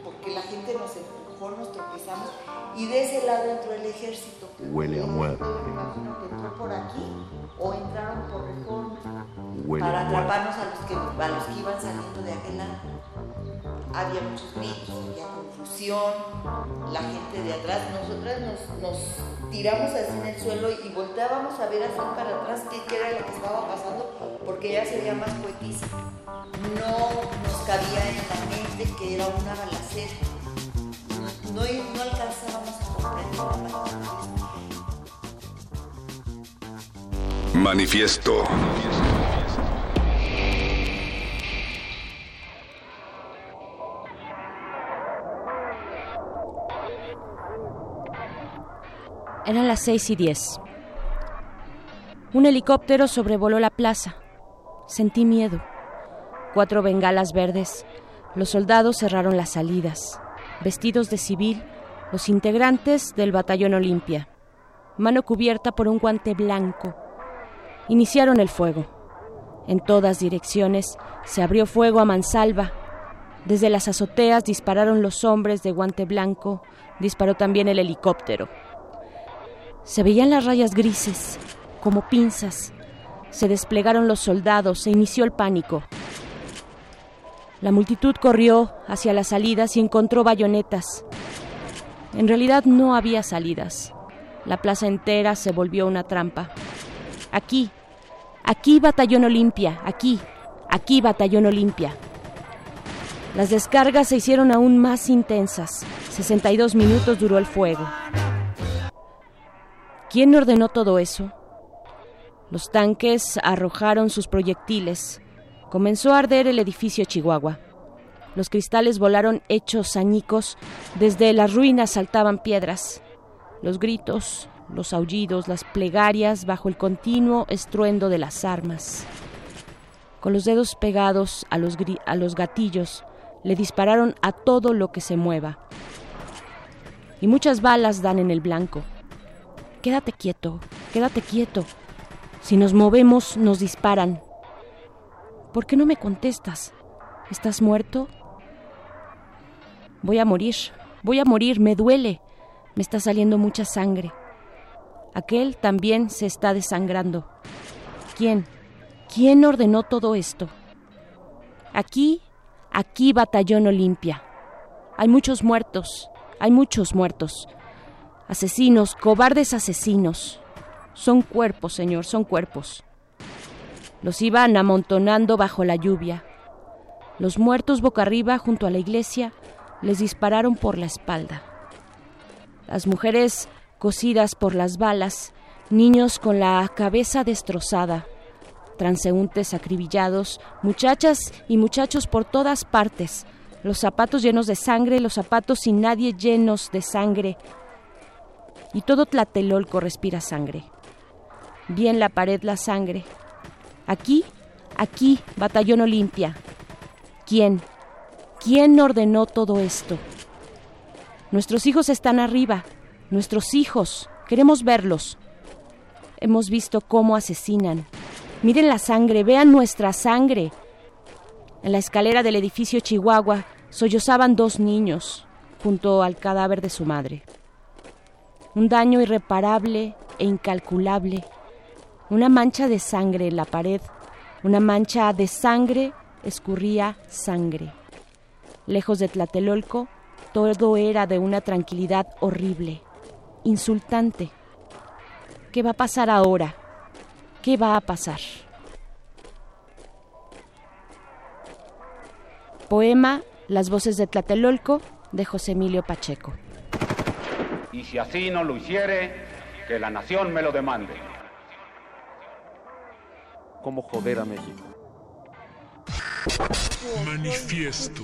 porque la gente nos empujó, nos tropezamos y de ese lado entró el ejército. Huele a muerto. Me imagino que entró por aquí o entraron por reforma Huele para a atraparnos a los que a los que iban saliendo de aquel lado. Había muchos gritos, había la gente de atrás, nosotras nos, tiramos así en el suelo y volteábamos a ver así para atrás qué, era lo que estaba pasando, porque ella se veía más poetisa. No nos cabía en la mente que era una balacera. No, no alcanzábamos a comprender. Manifiesto. Eran las seis y diez. Un helicóptero sobrevoló la plaza. Sentí miedo. Cuatro bengalas verdes. Los soldados cerraron las salidas. Vestidos de civil, los integrantes del batallón Olimpia. Mano cubierta por un guante blanco. Iniciaron el fuego. En todas direcciones se abrió fuego a mansalva. Desde las azoteas dispararon los hombres de guante blanco. Disparó también el helicóptero. Se veían las rayas grises, como pinzas. Se desplegaron los soldados, se inició el pánico. La multitud corrió hacia las salidas y encontró bayonetas. En realidad no había salidas. La plaza entera se volvió una trampa. Aquí, aquí batallón Olimpia, aquí, aquí batallón Olimpia. Las descargas se hicieron aún más intensas. 62 minutos duró el fuego. ¿Quién ordenó todo eso? Los tanques arrojaron sus proyectiles. Comenzó a arder el edificio Chihuahua. Los cristales volaron hechos añicos. Desde las ruinas saltaban piedras. Los gritos, los aullidos, las plegarias bajo el continuo estruendo de las armas. Con los dedos pegados a los, a los gatillos, le dispararon a todo lo que se mueva. Y muchas balas dan en el blanco. Quédate quieto, quédate quieto. Si nos movemos, nos disparan. ¿Por qué no me contestas? ¿Estás muerto? Voy a morir, voy a morir, me duele. Me está saliendo mucha sangre. Aquel también se está desangrando. ¿Quién? ¿Quién ordenó todo esto? Aquí, aquí batallón Olimpia. Hay muchos muertos, hay muchos muertos. Asesinos, cobardes asesinos. Son cuerpos, Señor, son cuerpos. Los iban amontonando bajo la lluvia. Los muertos boca arriba junto a la iglesia les dispararon por la espalda. Las mujeres cosidas por las balas, niños con la cabeza destrozada, transeúntes acribillados, muchachas y muchachos por todas partes, los zapatos llenos de sangre, los zapatos sin nadie llenos de sangre, y todo Tlatelolco respira sangre. Vi en la pared la sangre. Aquí, aquí, Batallón Olimpia. ¿Quién? ¿Quién ordenó todo esto? Nuestros hijos están arriba. Nuestros hijos. Queremos verlos. Hemos visto cómo asesinan. Miren la sangre, vean nuestra sangre. En la escalera del edificio Chihuahua sollozaban dos niños junto al cadáver de su madre. Un daño irreparable e incalculable. Una mancha de sangre en la pared. Una mancha de sangre escurría sangre. Lejos de Tlatelolco, todo era de una tranquilidad horrible, insultante. ¿Qué va a pasar ahora? ¿Qué va a pasar? Poema Las voces de Tlatelolco de José Emilio Pacheco. Y si así no lo hiciere, que la nación me lo demande. ¿Cómo joder a México? Manifiesto.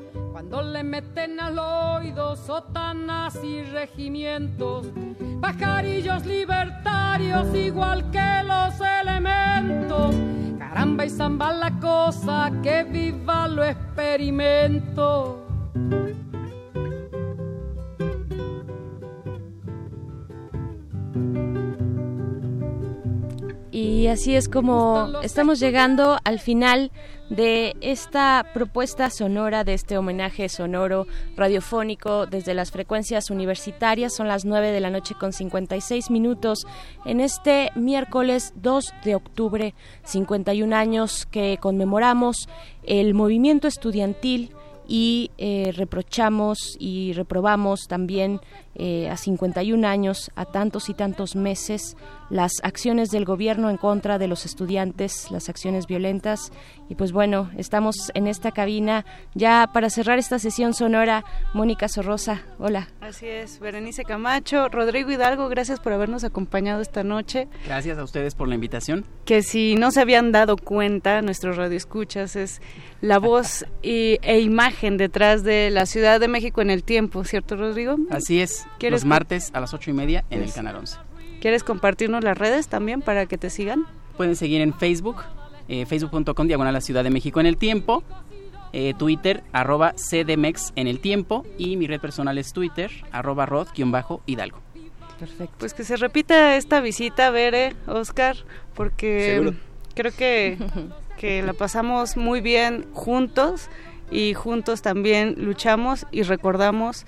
cuando le meten al oído sotanas y regimientos, pajarillos libertarios igual que los elementos. Caramba y zamba la cosa, que viva lo experimento. Y así es como estamos llegando al final de esta propuesta sonora, de este homenaje sonoro radiofónico desde las frecuencias universitarias. Son las 9 de la noche con 56 minutos en este miércoles 2 de octubre, 51 años que conmemoramos el movimiento estudiantil y eh, reprochamos y reprobamos también eh, a 51 años, a tantos y tantos meses, las acciones del gobierno en contra de los estudiantes, las acciones violentas. Y pues bueno, estamos en esta cabina ya para cerrar esta sesión sonora. Mónica Sorrosa, hola. Así es, Berenice Camacho, Rodrigo Hidalgo, gracias por habernos acompañado esta noche. Gracias a ustedes por la invitación. Que si no se habían dado cuenta, nuestro radio escuchas es la voz y, e imagen detrás de la Ciudad de México en el tiempo, ¿cierto, Rodrigo? Así es, los martes a las ocho y media en el Canal 11. ¿Quieres compartirnos las redes también para que te sigan? Pueden seguir en Facebook, eh, facebook.com diagonal la Ciudad de México en el tiempo, eh, Twitter arroba CDMX en el tiempo y mi red personal es Twitter arroba rod-hidalgo. Perfecto. Pues que se repita esta visita, Bere, Oscar, porque creo que, que la pasamos muy bien juntos y juntos también luchamos y recordamos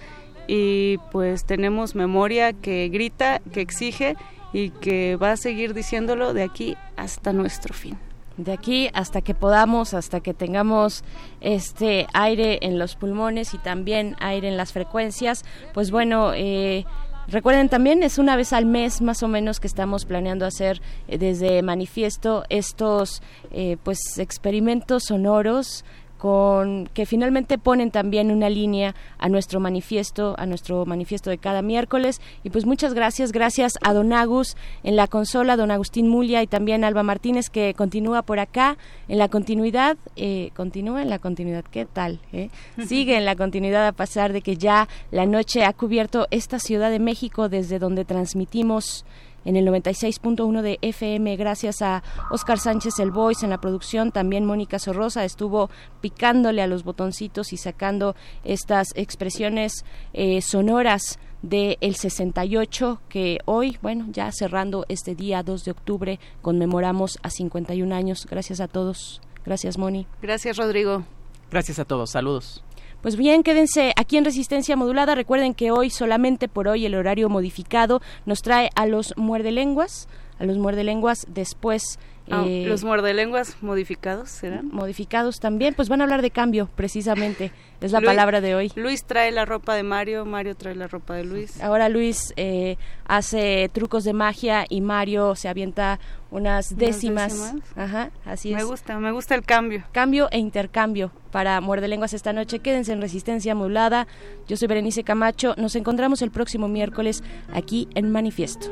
y pues tenemos memoria que grita, que exige y que va a seguir diciéndolo de aquí hasta nuestro fin. De aquí hasta que podamos, hasta que tengamos este aire en los pulmones y también aire en las frecuencias, pues bueno, eh, Recuerden también, es una vez al mes más o menos que estamos planeando hacer eh, desde manifiesto estos eh, pues experimentos sonoros con que finalmente ponen también una línea a nuestro manifiesto, a nuestro manifiesto de cada miércoles. Y pues muchas gracias, gracias a Don Agus en la consola, Don Agustín Mulia y también Alba Martínez que continúa por acá en la continuidad, eh, continúa en la continuidad, ¿qué tal? Eh? Sigue en la continuidad a pesar de que ya la noche ha cubierto esta Ciudad de México desde donde transmitimos en el 96.1 de FM. Gracias a Oscar Sánchez el Voice en la producción. También Mónica Sorrosa estuvo picándole a los botoncitos y sacando estas expresiones eh, sonoras del el 68 que hoy, bueno, ya cerrando este día 2 de octubre, conmemoramos a 51 años. Gracias a todos. Gracias, Moni. Gracias, Rodrigo. Gracias a todos. Saludos. Pues bien, quédense aquí en Resistencia Modulada. Recuerden que hoy, solamente por hoy, el horario modificado nos trae a los muerdelenguas, a los muerdelenguas después. Ah, eh, los muerdelenguas modificados serán. Modificados también, pues van a hablar de cambio, precisamente. Es la palabra de hoy. Luis trae la ropa de Mario, Mario trae la ropa de Luis. Ahora Luis eh, hace trucos de magia y Mario se avienta unas décimas. Ajá, así es. Me gusta, me gusta el cambio. Cambio e intercambio para Muerde Lenguas esta noche. Quédense en Resistencia Modulada. Yo soy Berenice Camacho. Nos encontramos el próximo miércoles aquí en Manifiesto.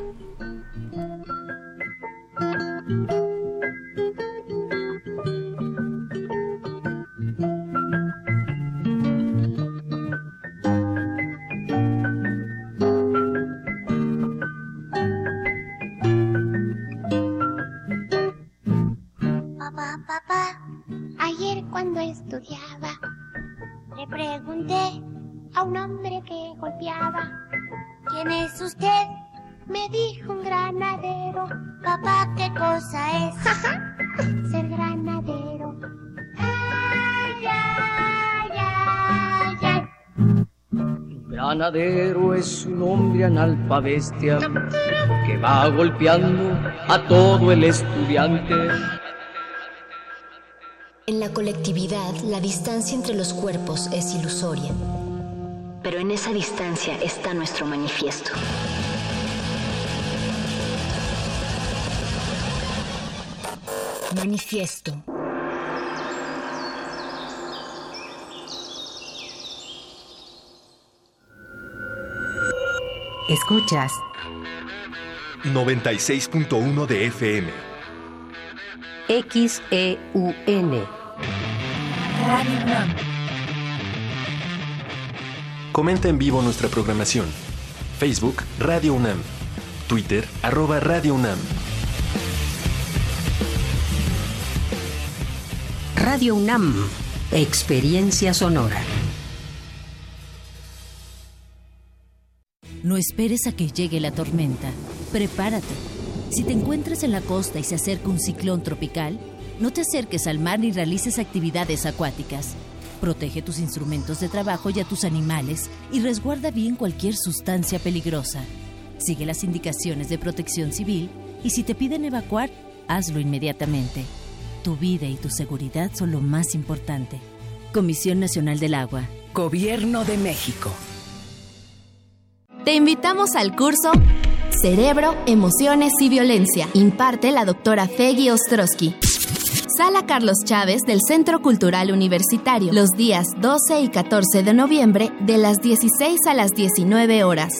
Pregunté a un hombre que golpeaba, ¿quién es usted? Me dijo un granadero, papá, ¿qué cosa es ser granadero? Ay, ay, ay, ay. Granadero es un hombre analfabestia que va golpeando a todo el estudiante. En la colectividad, la distancia entre los cuerpos es ilusoria. Pero en esa distancia está nuestro manifiesto. Manifiesto. Escuchas 96.1 de FM. XEUN. Comenta en vivo nuestra programación. Facebook Radio UNAM. Twitter arroba Radio UNAM. Radio UNAM. Experiencia sonora. No esperes a que llegue la tormenta. Prepárate. Si te encuentras en la costa y se acerca un ciclón tropical, no te acerques al mar ni realices actividades acuáticas. Protege tus instrumentos de trabajo y a tus animales y resguarda bien cualquier sustancia peligrosa. Sigue las indicaciones de protección civil y si te piden evacuar, hazlo inmediatamente. Tu vida y tu seguridad son lo más importante. Comisión Nacional del Agua. Gobierno de México. Te invitamos al curso Cerebro, Emociones y Violencia. Imparte la doctora Feggy Ostrowski. Sala Carlos Chávez del Centro Cultural Universitario, los días 12 y 14 de noviembre de las 16 a las 19 horas.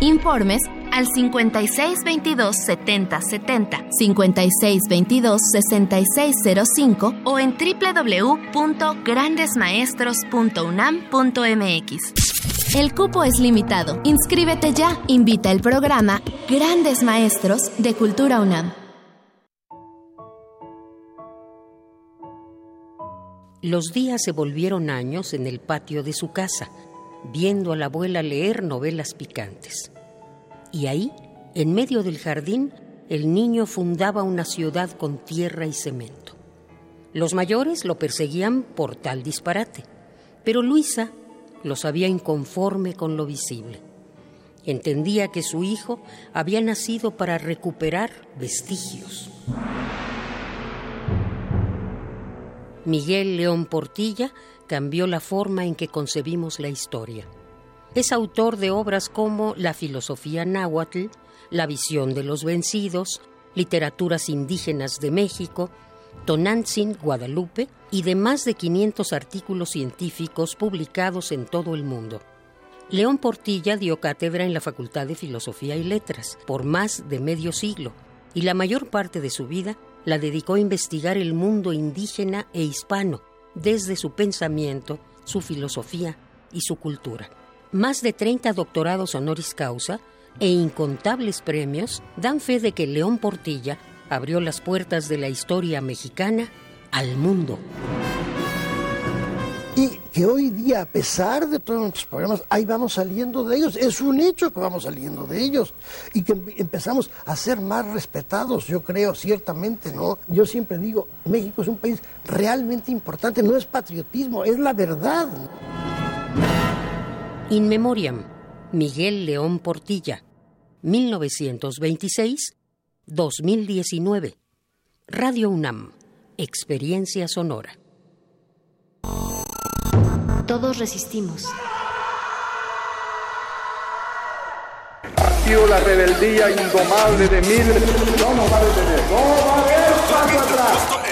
Informes al 5622 7070, 5622 6605 o en www.grandesmaestros.unam.mx. El cupo es limitado. Inscríbete ya. Invita el programa Grandes Maestros de Cultura UNAM. Los días se volvieron años en el patio de su casa, viendo a la abuela leer novelas picantes. Y ahí, en medio del jardín, el niño fundaba una ciudad con tierra y cemento. Los mayores lo perseguían por tal disparate, pero Luisa lo sabía inconforme con lo visible. Entendía que su hijo había nacido para recuperar vestigios. Miguel León Portilla cambió la forma en que concebimos la historia. Es autor de obras como La filosofía náhuatl, La visión de los vencidos, Literaturas indígenas de México, Tonantzin, Guadalupe y de más de 500 artículos científicos publicados en todo el mundo. León Portilla dio cátedra en la Facultad de Filosofía y Letras por más de medio siglo y la mayor parte de su vida la dedicó a investigar el mundo indígena e hispano desde su pensamiento, su filosofía y su cultura. Más de 30 doctorados honoris causa e incontables premios dan fe de que León Portilla abrió las puertas de la historia mexicana al mundo. Y que hoy día, a pesar de todos nuestros problemas, ahí vamos saliendo de ellos. Es un hecho que vamos saliendo de ellos. Y que empezamos a ser más respetados, yo creo, ciertamente, ¿no? Yo siempre digo, México es un país realmente importante, no es patriotismo, es la verdad. In Memoriam, Miguel León Portilla, 1926-2019. Radio UNAM, Experiencia Sonora. Todos resistimos. Ha sido la rebeldía indomable de miles. No nos va a detener. No va a haber paso atrás.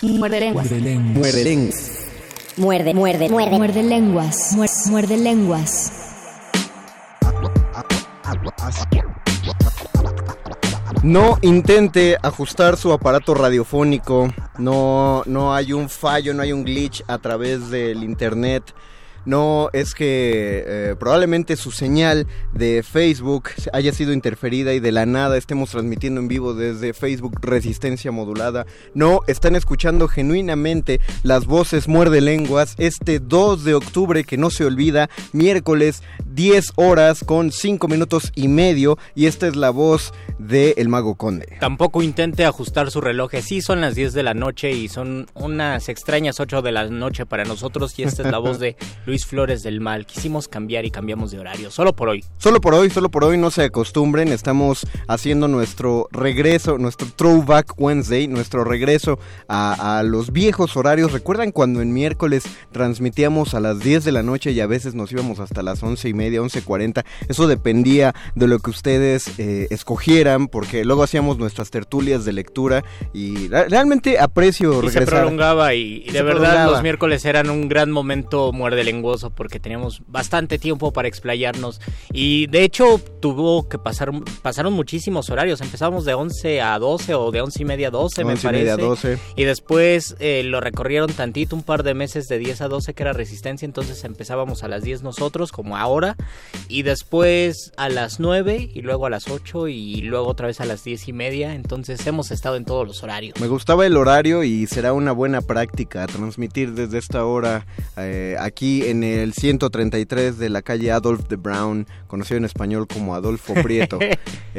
Muerde lenguas. Muerde lenguas. Muerde, muerde, muerde. Muerde lenguas. Muerde, muerde lenguas. No intente ajustar su aparato radiofónico. No, no hay un fallo, no hay un glitch a través del internet. No es que eh, probablemente su señal de Facebook haya sido interferida y de la nada estemos transmitiendo en vivo desde Facebook Resistencia Modulada. No, están escuchando genuinamente las voces muerde lenguas este 2 de octubre que no se olvida, miércoles 10 horas con 5 minutos y medio y esta es la voz de El Mago Conde. Tampoco intente ajustar su reloj, sí son las 10 de la noche y son unas extrañas 8 de la noche para nosotros y esta es la voz de Luis Flores del Mal. Quisimos cambiar y cambiamos de horario, solo por hoy. Solo por hoy, solo por hoy, no se acostumbren, estamos haciendo nuestro regreso, nuestro Throwback Wednesday, nuestro regreso a, a los viejos horarios. ¿Recuerdan cuando en miércoles transmitíamos a las 10 de la noche y a veces nos íbamos hasta las 11 y media, 11.40? Eso dependía de lo que ustedes eh, escogieran, porque luego hacíamos nuestras tertulias de lectura y realmente aprecio y se prolongaba y, de verdad los miércoles eran un gran momento muerde porque teníamos bastante tiempo para explayarnos. Y de hecho tuvo que pasar pasaron muchísimos horarios. Empezamos de 11 a 12 o de 11 y media a 12 me parece y, media, 12. y después eh, lo recorrieron tantito un par de meses de 10 a 12 que era resistencia. Entonces empezábamos a las 10 nosotros como ahora. Y después a las 9 y luego a las 8 y luego otra vez a las 10 y media. Entonces hemos estado en todos los horarios. Me gustaba el horario y será una buena práctica transmitir desde esta hora eh, aquí en el 133 de la calle Adolf de Brown, conocido en español como Adolfo Prieto.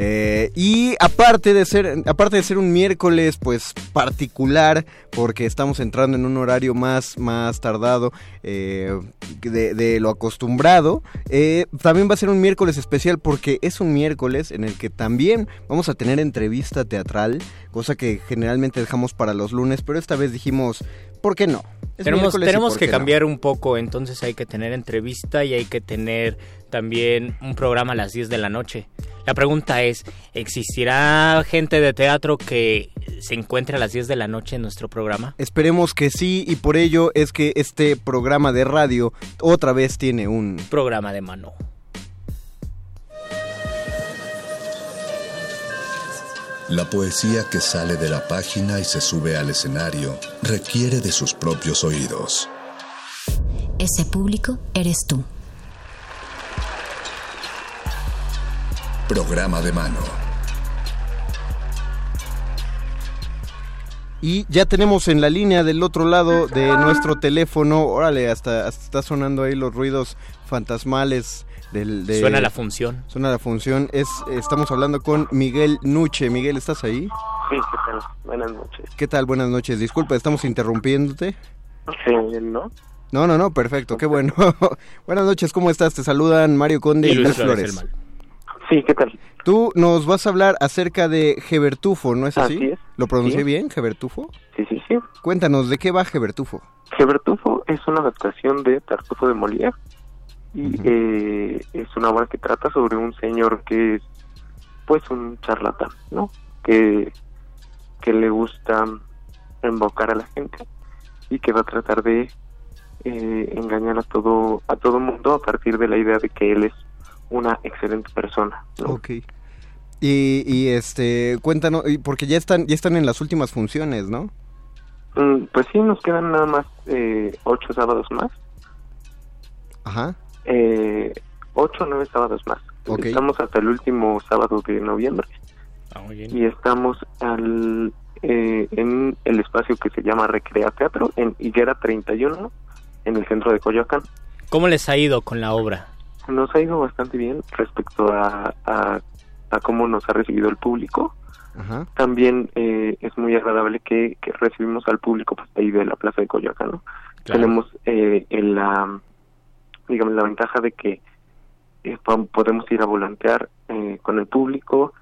Eh, y aparte de ser, aparte de ser un miércoles, pues particular, porque estamos entrando en un horario más, más tardado eh, de, de, lo acostumbrado, también va a ser un miércoles especial porque es un miércoles en el que también vamos a tener entrevista teatral, cosa que generalmente dejamos para los lunes, pero esta vez dijimos, ¿por qué no? Tenemos tenemos que cambiar un poco, entonces hay que tener entrevista y hay que tener también un programa a las 10 de la noche. La pregunta es, ¿existirá gente de teatro que se encuentre a las 10 de la noche en nuestro programa? Esperemos que sí y por ello es que este programa de radio otra vez tiene un programa de mano. La poesía que sale de la página y se sube al escenario requiere de sus propios oídos. Ese público eres tú. Programa de mano. Y ya tenemos en la línea del otro lado de nuestro teléfono, órale, hasta, hasta está sonando ahí los ruidos fantasmales suena la función. Suena la función. Es, estamos hablando con Miguel Nuche. Miguel, ¿estás ahí? Sí, ¿qué tal? Buenas noches. ¿Qué tal? Buenas noches. Disculpa, estamos interrumpiéndote. Sí, ¿no? No, no, no, perfecto, qué bueno. Buenas noches, ¿cómo estás? Te saludan Mario Conde y, Luis Flores. Sí, ¿qué tal? Tú nos vas a hablar acerca de Gebertufo, ¿no es así? así es. ¿Lo pronuncié bien, Gebertufo? Sí, sí, sí. Cuéntanos, ¿de qué va Gebertufo? Gebertufo es una adaptación de Tartufo de Molière y eh, es una obra que trata sobre un señor que es pues un charlatán, ¿no? Que, que le gusta invocar a la gente y que va a tratar de eh, engañar a todo a todo mundo a partir de la idea de que él es una excelente persona. ¿no? Ok. Y, y este, cuéntanos, porque ya están ya están en las últimas funciones, ¿no? Mm, pues sí, nos quedan nada más eh, ocho sábados más. Ajá eh, ocho o nueve sábados más. Estamos hasta el último sábado de noviembre. Ah, y estamos al, eh, en el espacio que se llama Recrea Teatro, en Higuera 31, en el centro de Coyoacán. ¿Cómo les ha ido con la obra? Nos ha ido bastante bien respecto a, a, cómo nos ha recibido el público. También eh, es muy agradable que, recibimos al público pues, ahí de la Plaza de Coyoacán. Tenemos eh, en la digamos, la ventaja de que eh, podemos ir a volantear eh, con el público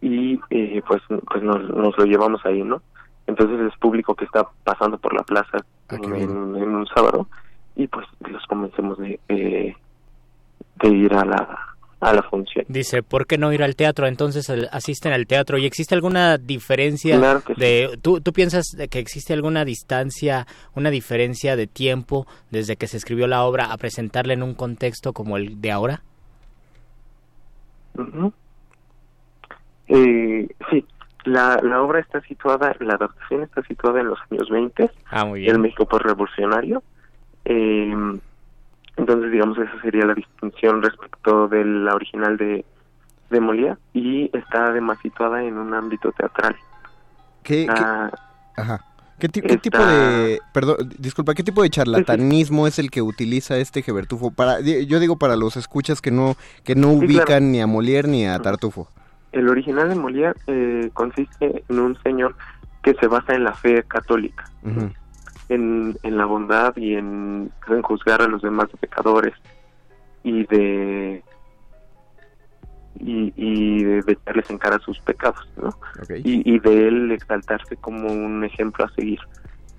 y eh, pues, pues nos, lo llevamos ahí, ¿no? Entonces es público que está pasando por la plaza ah, en, un sábado y pues los convencemos de, de ir a la a la función. Dice, ¿por qué no ir al teatro? Entonces asisten al teatro. ¿Y existe alguna diferencia de... ¿tú, ¿Tú piensas que existe alguna distancia, una diferencia de tiempo desde que se escribió la obra a presentarla en un contexto como el de ahora? eh, sí, la, la obra está situada, la adaptación está situada en los años 20, ah, muy bien. el México revolucionario Eh, Entonces, digamos, esa sería la distinción respecto de la original de, de Molière y está además situada en un ámbito teatral. ¿Qué, ajá. ¿Qué, tipo de, perdón, disculpa, qué tipo de charlatanismo es el que utiliza este Gebertufo? Para, yo digo para los escuchas que no que no ubican ni a Molière ni a Tartufo. El original de Molière eh, consiste en un señor que se basa en la fe católica, en, en la bondad y en, en juzgar a los demás pecadores y de y, y de, echarles en cara sus pecados, ¿no? Y, y, de él exaltarse como un ejemplo a seguir.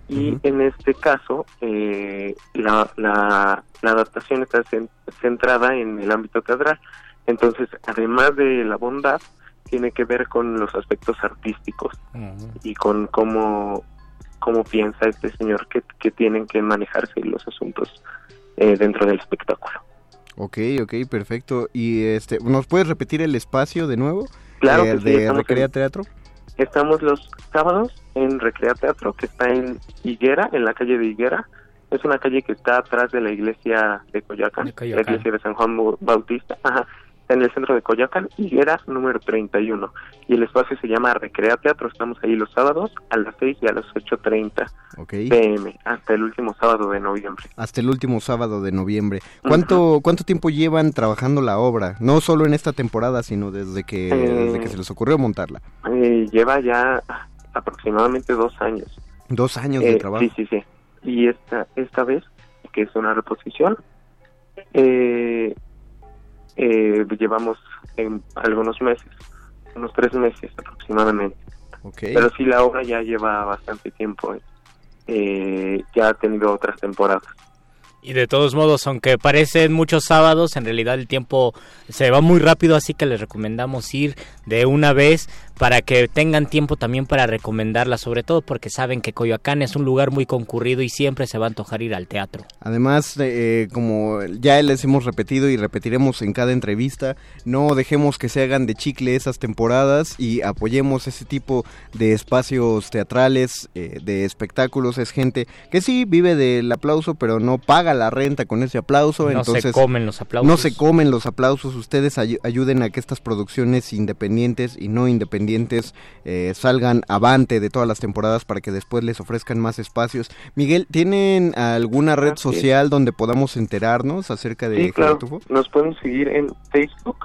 Y en este caso, eh, la, la, adaptación está centrada en el ámbito teatral. Entonces, además de la bondad, tiene que ver con los aspectos artísticos y con cómo, cómo piensa este señor que, que tienen que manejarse los asuntos eh, dentro del espectáculo. Ok, ok, perfecto. ¿Y este, nos puedes repetir el espacio de nuevo? Claro. Eh, de Recrea Teatro. Estamos los sábados en Recrea Teatro, que está en Higuera, en la calle de Higuera. Es una calle que está atrás de la iglesia de Coyoacán, la iglesia de San Juan Bautista. Ajá en el centro de Coyoacán, Higuera número 31. Y el espacio se llama Recrea Teatro. Estamos ahí los sábados a las 6 y a las 8.30 okay. pm, hasta el último sábado de noviembre. Hasta el último sábado de noviembre. ¿Cuánto, ¿cuánto tiempo llevan trabajando la obra? No solo en esta temporada, sino desde que, desde que se les ocurrió montarla. Eh, lleva ya aproximadamente dos años. Dos años de eh, trabajo. Sí, sí, sí. Y esta, esta vez, que es una reposición, eh, eh, llevamos en algunos meses, unos tres meses aproximadamente. Pero sí, la obra ya lleva bastante tiempo, eh, ya ha tenido otras temporadas. Y de todos modos, aunque parecen muchos sábados, en realidad el tiempo se va muy rápido, así que les recomendamos ir de una vez para que tengan tiempo también para recomendarla, sobre todo porque saben que Coyoacán es un lugar muy concurrido y siempre se va a antojar ir al teatro. Además, eh, como ya les hemos repetido y repetiremos en cada entrevista, no dejemos que se hagan de chicle esas temporadas y apoyemos ese tipo de espacios teatrales, eh, de espectáculos. Es gente que sí vive del aplauso, pero no paga la renta con ese aplauso. No entonces, se comen los aplausos. No se comen los aplausos. Ustedes ayuden a que estas producciones independientes y no independientes eh, salgan avante de todas las temporadas para que después les ofrezcan más espacios. Miguel, ¿tienen alguna red social donde podamos enterarnos acerca de sí, claro. Nos pueden seguir en Facebook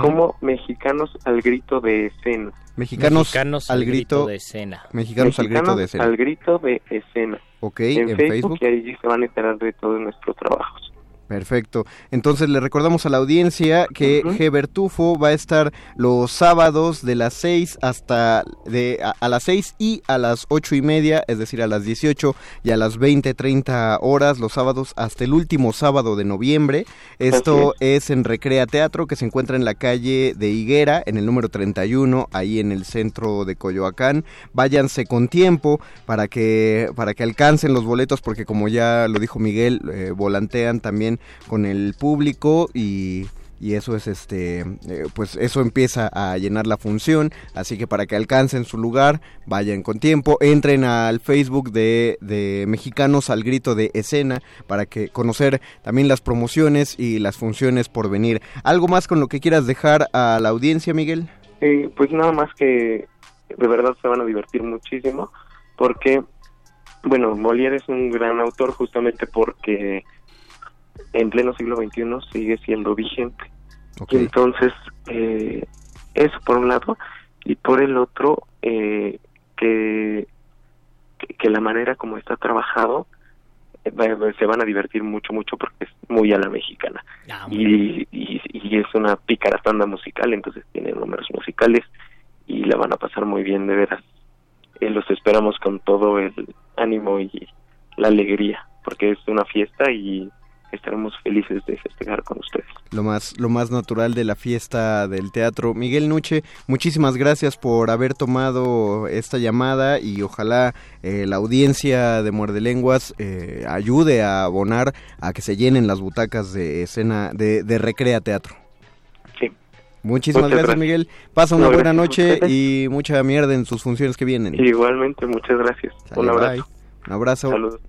como Mexicanos al Grito de Escena. Mexicanos, al grito, de escena. Mexicanos, al grito de escena. Al grito de escena. Ok, en, Facebook, Facebook, y ahí se van a enterar de todos nuestros trabajos. Perfecto. Entonces le recordamos a la audiencia que Gebertufo va a estar los sábados de las 6 hasta de a, las 6 y a las ocho y media, es decir, a las 18 y a las 20, 30 horas los sábados hasta el último sábado de noviembre. Esto es. en Recrea Teatro que se encuentra en la calle de Higuera, en el número 31, ahí en el centro de Coyoacán. Váyanse con tiempo para que para que alcancen los boletos porque como ya lo dijo Miguel, eh, volantean también con el público y y eso es este eh, pues eso empieza a llenar la función. Así que para que alcancen su lugar vayan con tiempo entren al Facebook de, de mexicanos al grito de escena para que conocer también las promociones y las funciones por venir. Algo más con lo que quieras dejar a la audiencia Miguel pues nada más que de verdad se van a divertir muchísimo porque bueno Molière es un gran autor justamente porque en pleno siglo XXI sigue siendo vigente. Entonces, eh, eso por un lado, y por el otro, eh, que, que la manera como está trabajado, eh, se van a divertir mucho, mucho porque es muy a la mexicana. Ah, y, y, es una pícara tanda musical, entonces tiene números musicales y la van a pasar muy bien, de veras. los esperamos con todo el ánimo y la alegría, porque es una fiesta y estaremos felices de festejar con ustedes. Lo más, lo más natural de la fiesta del teatro. Miguel Nuche, muchísimas gracias por haber tomado esta llamada y ojalá eh, la audiencia de Muerde Lenguas eh, ayude a abonar a que se llenen las butacas de escena de, de Recrea Teatro. Sí. Muchísimas gracias, Miguel. Pasa una buena noche y mucha mierda en sus funciones que vienen. Igualmente, muchas gracias. Un abrazo. Un abrazo. Saludos.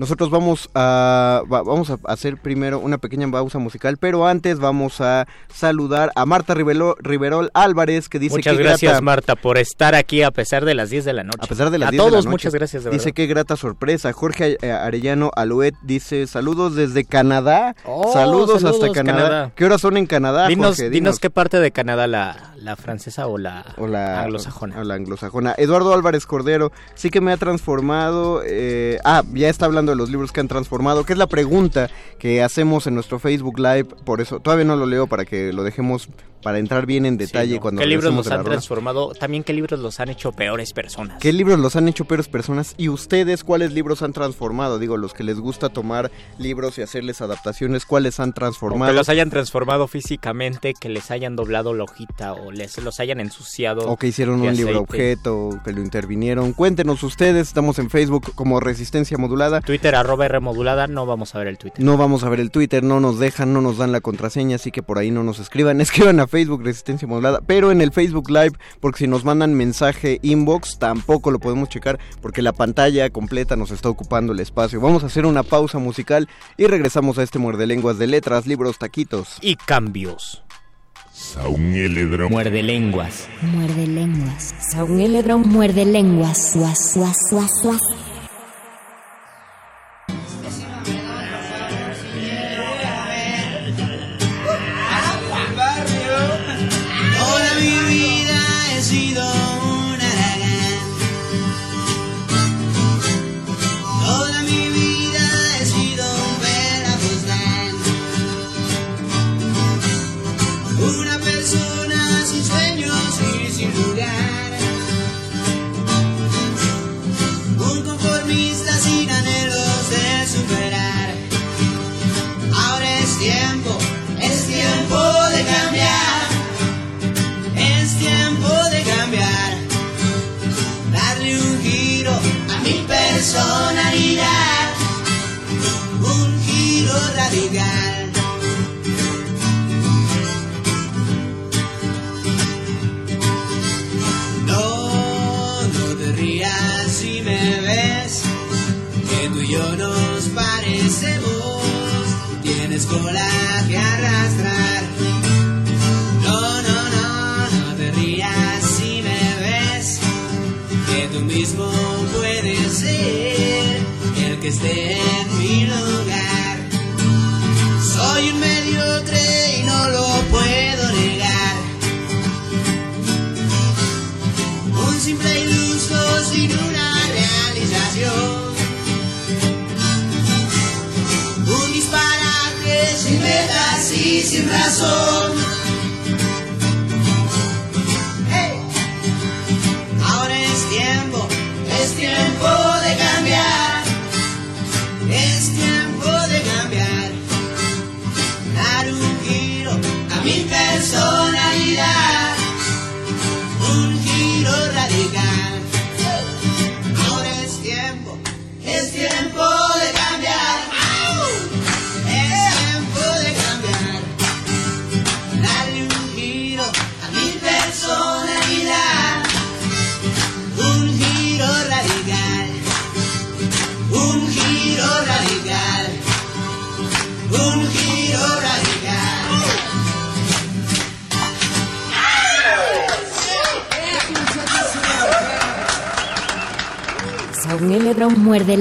Nosotros vamos a, vamos a hacer primero una pequeña pausa musical, pero antes vamos a saludar a Marta Riverol Álvarez, que dice muchas gracias, Marta, por estar aquí a pesar de las 10 de la noche. A pesar de las a 10 todos, de la noche. muchas gracias. De dice que grata sorpresa. Jorge eh, Arellano Aluet dice saludos desde Canadá. Oh, saludos, hasta Canadá. ¿Qué horas son en Canadá? Dinos, Jorge? dinos qué parte de Canadá, la, la francesa o la, o la anglosajona. O la anglosajona. Eduardo Álvarez Cordero, sí que me ha transformado. Eh, ah, ya está hablando de los libros que han transformado, que es la pregunta que hacemos en nuestro Facebook Live. Por eso, todavía no lo leo para que lo dejemos para entrar bien en detalle Sí, no. cuando ¿Qué libros los han transformado? También qué libros los han hecho peores personas. ¿Qué libros los han hecho peores personas? ¿Y ustedes cuáles libros han transformado? Digo, los que les gusta tomar libros y hacerles adaptaciones, ¿cuáles han O transformado? que los hayan transformado físicamente, que les hayan doblado la hojita o les los hayan ensuciado. O que hicieron un libro objeto, que lo intervinieron. Cuéntenos ustedes, estamos en Facebook como Resistencia Modulada. Twitter arroba R modulada, no vamos a ver el Twitter. No vamos a ver el Twitter, no nos dejan, no nos dan la contraseña, así que por ahí no nos escriban. Escriban a Facebook Resistencia Modulada, pero en el Facebook Live, porque si nos mandan mensaje inbox, tampoco lo podemos checar, porque la pantalla completa nos está ocupando el espacio. Vamos a hacer una pausa musical y regresamos a este muerde lenguas de letras, libros, taquitos. Y cambios. Muerde lenguas. Muerde lenguas. Saúl Eledrón muerde lenguas. Suas, suas, suas, suas.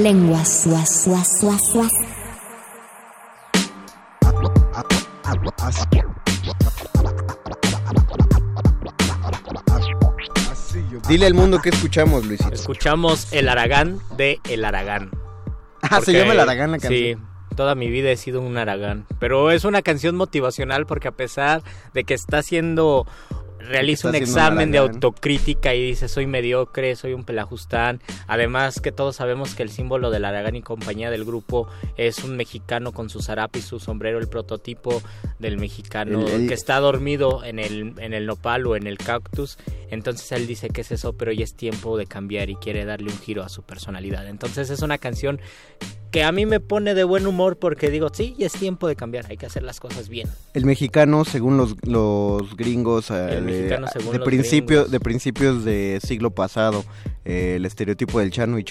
Lenguas. Suas, suas, suas, suas. Dile al mundo que escuchamos, Luisito. Escuchamos El Aragán de El Aragán. Ah, se llama El Aragán la Sí, canción. toda mi vida he sido un Aragán. Pero es una canción motivacional porque a pesar de que está haciendo realiza un examen de Aragán. autocrítica y dice soy mediocre, soy un pelajustán. Además que todos sabemos que el símbolo del Aragán y compañía del grupo es un mexicano con su zarape y su sombrero, el prototipo del mexicano El- el- que está dormido en el, en el nopal o en el cactus. Entonces él dice que es eso, pero ya es tiempo de cambiar y quiere darle un giro a su personalidad. Entonces es una canción que a mí me pone de buen humor porque digo, sí, ya es tiempo de cambiar, hay que hacer las cosas bien. El mexicano, según los, los gringos, eh, El de- de, los principio, gringos. de principios de siglo pasado, eh, el estereotipo del chano y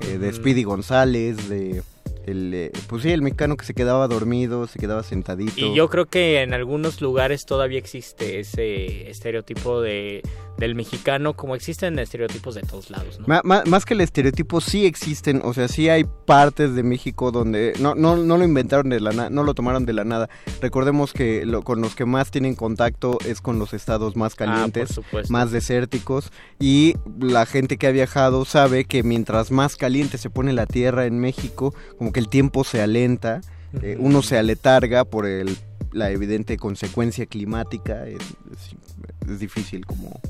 eh, de Speedy González, de el, pues sí, el mexicano que se quedaba dormido, se quedaba sentadito. Y yo creo que en algunos lugares todavía existe ese estereotipo de del mexicano, como existen estereotipos de todos lados. ¿no? más que el estereotipo, sí existen, o sea, sí hay partes de México donde no, no, no lo inventaron de la nada, no lo tomaron de la nada. Recordemos que lo, con los que más tienen contacto es con los estados más ah, calientes, más desérticos, y la gente que ha viajado sabe que mientras más caliente se pone la tierra en México, como que el tiempo se alenta, eh, uno se aletarga por el la evidente consecuencia climática es, es difícil como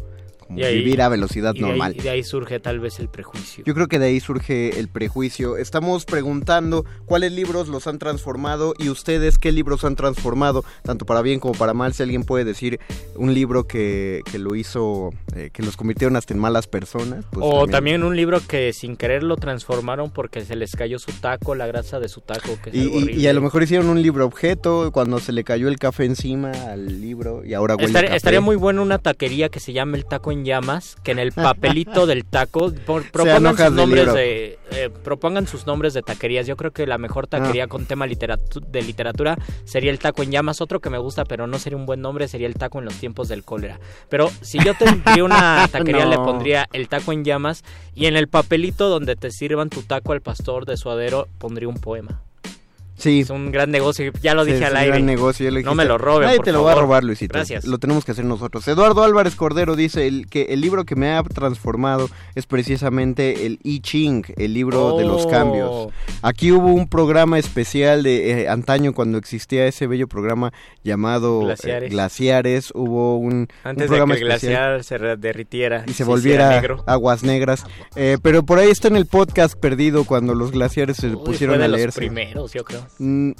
vivir a velocidad normal. y de ahí surge tal vez el prejuicio. Yo creo que de ahí surge el prejuicio. Estamos preguntando cuáles libros los han transformado y ustedes qué libros han transformado, tanto para bien como para mal. Si alguien puede decir un libro que, que lo hizo, eh, que los convirtieron hasta en malas personas. Pues o también... un libro que sin querer lo transformaron porque se les cayó su taco, la grasa de su taco. Que y, y, a lo mejor hicieron un libro objeto cuando se le cayó el café encima al libro y ahora huele estaría, estaría muy bueno una taquería que se llame el taco llamas que en el papelito del taco propongan sus nombres de, eh, propongan sus nombres de taquerías. Yo creo que la mejor taquería ah. con tema de literatura sería el taco en llamas. Otro que me gusta, pero no sería un buen nombre, sería el taco en los tiempos del cólera. Pero si yo tendría una taquería, le pondría el taco en llamas y en el papelito donde te sirvan tu taco al pastor de suadero pondría un poema. Sí. Es un gran negocio, ya lo dije al aire. Gran negocio, no me lo roben, Nadie te lo va a robar, Luisito. Gracias. Lo tenemos que hacer nosotros. Eduardo Álvarez Cordero dice el, que el libro que me ha transformado es precisamente el I Ching, el libro de los oh. cambios. Aquí hubo un programa especial de eh, antaño cuando existía ese bello programa llamado eh, Glaciares. Hubo un, Antes programa de que el glaciar se derritiera y se, volviera aguas negras. Eh, pero por ahí está en el podcast perdido cuando los glaciares se pusieron a leerse. Los primeros, yo creo. Mm,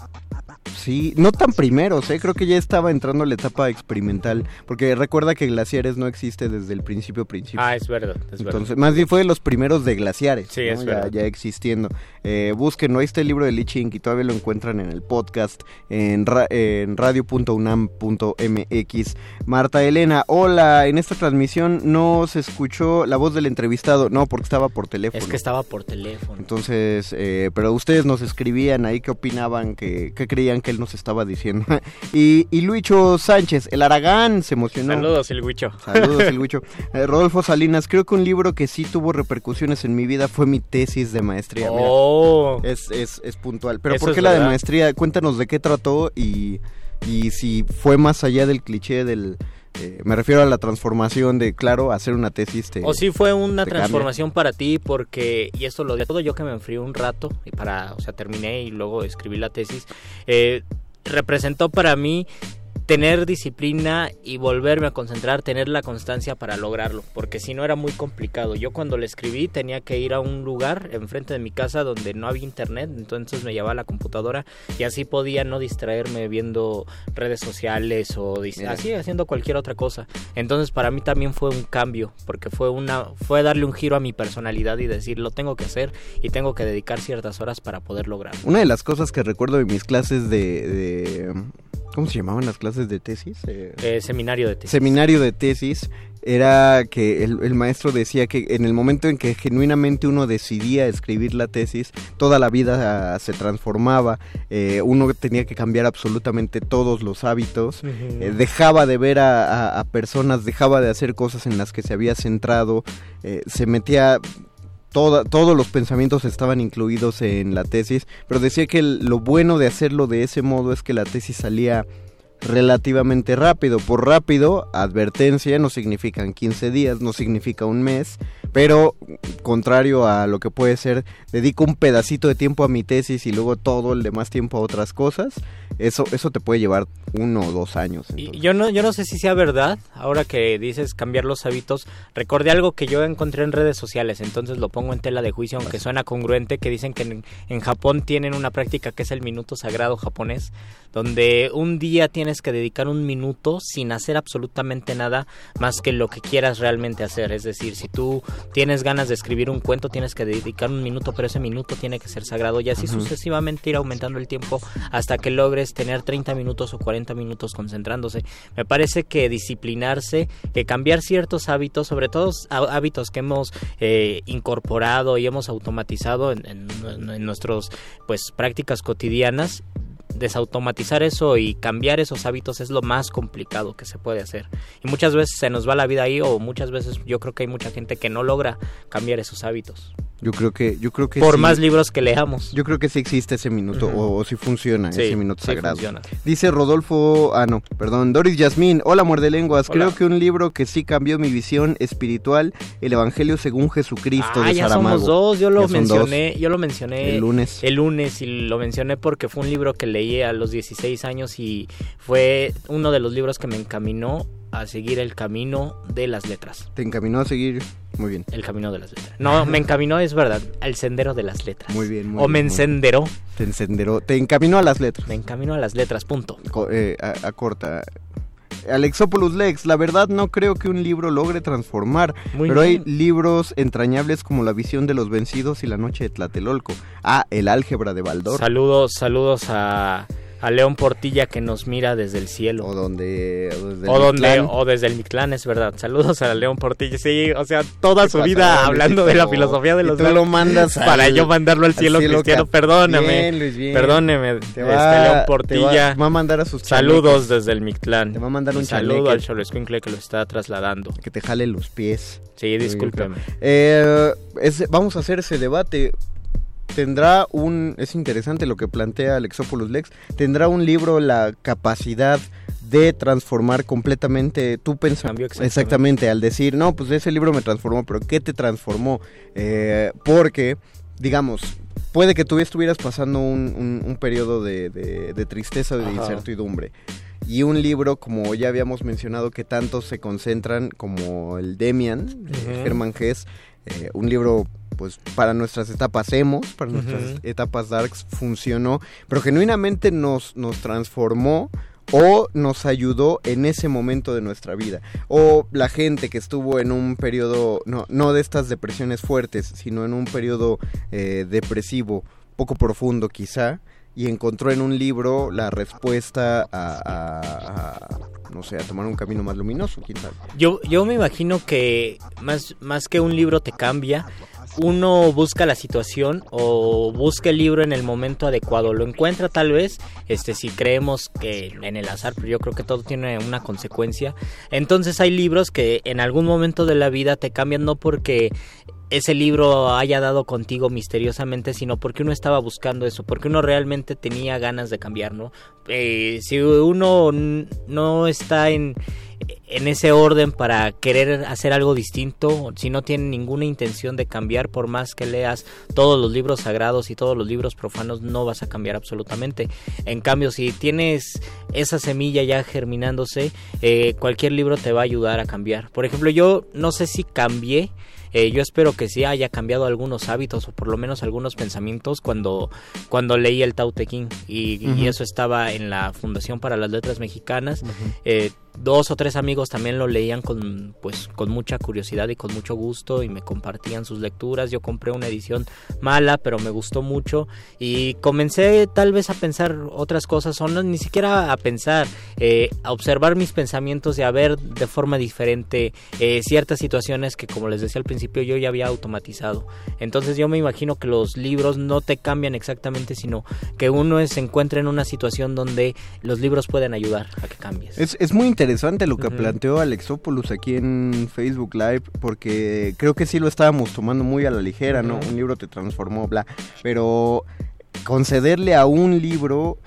sí, no tan primeros, ¿eh? creo que ya estaba entrando la etapa experimental, porque recuerda que Glaciares no existe desde el principio principio. Ah, es verdad, Entonces, más bien fue de los primeros de Glaciares, sí, es ya, ya, existiendo. Eh, busquen, ahí está el libro de Lee Ching y todavía lo encuentran en el podcast en, en radio.unam.mx. Marta Elena, hola, en esta transmisión no se escuchó la voz del entrevistado, no, porque estaba por teléfono. Es que estaba por teléfono. Entonces, eh, pero ustedes nos escribían ahí qué opinan que, creían que él nos estaba diciendo. y, y Luicho Sánchez, el Aragán, se emocionó. Saludos, el Huicho. Saludos, el Huicho. Eh, Rodolfo Salinas, creo que un libro que sí tuvo repercusiones en mi vida fue mi tesis de maestría. Oh. Es, es, es, puntual. Pero ¿por qué la de maestría? Cuéntanos de qué trató y, y si fue más allá del cliché del eh, me refiero a la transformación de, claro, hacer una tesis. o sí fue una transformación para ti porque, y esto lo de todo yo que me enfrié un rato, y para, o sea, terminé y luego escribí la tesis, eh, representó para mí tener disciplina y volverme a concentrar, tener la constancia para lograrlo, porque si no era muy complicado. Yo cuando le escribí tenía que ir a un lugar enfrente de mi casa donde no había internet, entonces me llevaba la computadora y así podía no distraerme viendo redes sociales o así haciendo cualquier otra cosa. Entonces para mí también fue un cambio, porque fue una fue darle un giro a mi personalidad y decir, lo tengo que hacer y tengo que dedicar ciertas horas para poder lograrlo. Una de las cosas que recuerdo de mis clases de ¿Cómo se llamaban las clases de tesis? Eh, eh, seminario de tesis. Seminario de tesis. Era que el, maestro decía que en el momento en que genuinamente uno decidía escribir la tesis, toda la vida se transformaba, eh, uno tenía que cambiar absolutamente todos los hábitos, dejaba de ver a, personas, dejaba de hacer cosas en las que se había centrado, se metía todos los pensamientos estaban incluidos en la tesis, pero decía que lo bueno de hacerlo de ese modo es que la tesis salía relativamente rápido. Por rápido, advertencia, no significan 15 días, no significa un mes, pero contrario a lo que puede ser, dedico un pedacito de tiempo a mi tesis y luego todo el demás tiempo a otras cosas, eso, eso te puede llevar uno o dos años. Y yo no, yo no sé si sea verdad, ahora que dices cambiar los hábitos, recordé algo que yo encontré en redes sociales, entonces lo pongo en tela de juicio, aunque suena congruente, que dicen que en, en Japón tienen una práctica que es el minuto sagrado japonés, donde un día tiene tienes que dedicar un minuto sin hacer absolutamente nada más que lo que quieras realmente hacer. Es decir, si tú tienes ganas de escribir un cuento, tienes que dedicar un minuto, pero ese minuto tiene que ser sagrado y así sucesivamente ir aumentando el tiempo hasta que logres tener 30 minutos o 40 minutos concentrándose. Me parece que disciplinarse, que cambiar ciertos hábitos, sobre todo hábitos que hemos eh, incorporado y hemos automatizado en, en nuestras pues prácticas cotidianas desautomatizar eso y cambiar esos hábitos es lo más complicado que se puede hacer. Y muchas veces se nos va la vida ahí o muchas veces yo creo que hay mucha gente que no logra cambiar esos hábitos. Yo creo que, yo creo que por más libros que leamos. Yo creo que sí existe ese minuto o, si funciona ese minuto sagrado. Dice Rodolfo, ah no, perdón, Doris Yasmín, hola muerde lenguas, creo que un libro que sí cambió mi visión espiritual, el Evangelio según Jesucristo ah, de ya somos dos, yo lo mencioné, yo lo mencioné el lunes. El lunes y lo mencioné porque fue un libro que leí a los 16 años y fue uno de los libros que me encaminó a seguir el camino de las letras. Te encaminó a seguir, muy bien. El camino de las letras. No, me encaminó, es verdad, al sendero de las letras. Muy bien, muy O me encenderó. Te encenderó, te encaminó a las letras. Me encaminó a las letras, punto. Eh, a, corta. Alexopoulos Lex, la verdad no creo que un libro logre transformar, pero hay libros entrañables como La visión de los vencidos y La noche de Tlatelolco. Ah, El álgebra de Baldor. Saludos, saludos a a León Portilla que nos mira desde el cielo. O donde... O desde, o donde, o desde el Mictlán, es verdad. Saludos a León Portilla. Sí, o sea, toda su vida hablando de la filosofía de los... Y tú lo mandas Para yo mandarlo al cielo, cristiano. Perdóname. Perdóneme. Te va, este, León Portilla. va, a mandar a sus Saludos desde el Mictlán. Te va a mandar un, saludo al Cholescuincle que lo está trasladando. Que te jale los pies. Sí, discúlpeme. Eh, vamos a hacer ese debate tendrá un, es interesante lo que plantea Alexopoulos Lex, tendrá un libro la capacidad de transformar completamente tu pensamiento. Exactamente. al decir, no, pues ese libro me transformó, pero ¿qué te transformó? Eh, porque, digamos, puede que tú estuvieras pasando un, periodo de, tristeza, de incertidumbre. Y un libro, como ya habíamos mencionado, que tanto se concentran como el Demian, de Germán Hess, eh, un libro pues para nuestras etapas emos, para nuestras etapas darks funcionó, pero genuinamente nos, nos transformó o nos ayudó en ese momento de nuestra vida. O la gente que estuvo en un periodo, no, no de estas depresiones fuertes, sino en un periodo eh, depresivo poco profundo quizá, y encontró en un libro la respuesta a, no sé, a tomar un camino más luminoso, quizá. Yo, yo me imagino que más, más que un libro te cambia, uno busca la situación o busca el libro en el momento adecuado. Lo encuentra tal vez, este, si creemos que en el azar, pero yo creo que todo tiene una consecuencia. Entonces hay libros que en algún momento de la vida te cambian no porque ese libro haya dado contigo misteriosamente, sino porque uno estaba buscando eso, porque uno realmente tenía ganas de cambiar, ¿no? Eh, si uno no está en, en ese orden para querer hacer algo distinto, si no tiene ninguna intención de cambiar, por más que leas todos los libros sagrados y todos los libros profanos, no vas a cambiar absolutamente. En cambio, si tienes esa semilla ya germinándose, eh, cualquier libro te va a ayudar a cambiar. Por ejemplo, yo no sé si cambié eh, yo espero que sí haya cambiado algunos hábitos o por lo menos algunos pensamientos cuando, cuando leí el Tao Te Ching y, eso estaba en la Fundación para las Letras Mexicanas dos o tres amigos también lo leían con pues con mucha curiosidad y con mucho gusto y me compartían sus lecturas. Yo compré una edición mala pero me gustó mucho y comencé tal vez a pensar otras cosas o no ni siquiera a pensar eh, a observar mis pensamientos y a ver de forma diferente eh, ciertas situaciones que como les decía al principio yo ya había automatizado. Entonces yo me imagino que los libros no te cambian exactamente sino que uno se encuentra en una situación donde los libros pueden ayudar a que cambies. Es, es muy interesante interesante lo que planteó Alexopoulos aquí en Facebook Live, porque creo que sí lo estábamos tomando muy a la ligera, ¿no? Un libro te transformó, bla. Pero concederle a un libro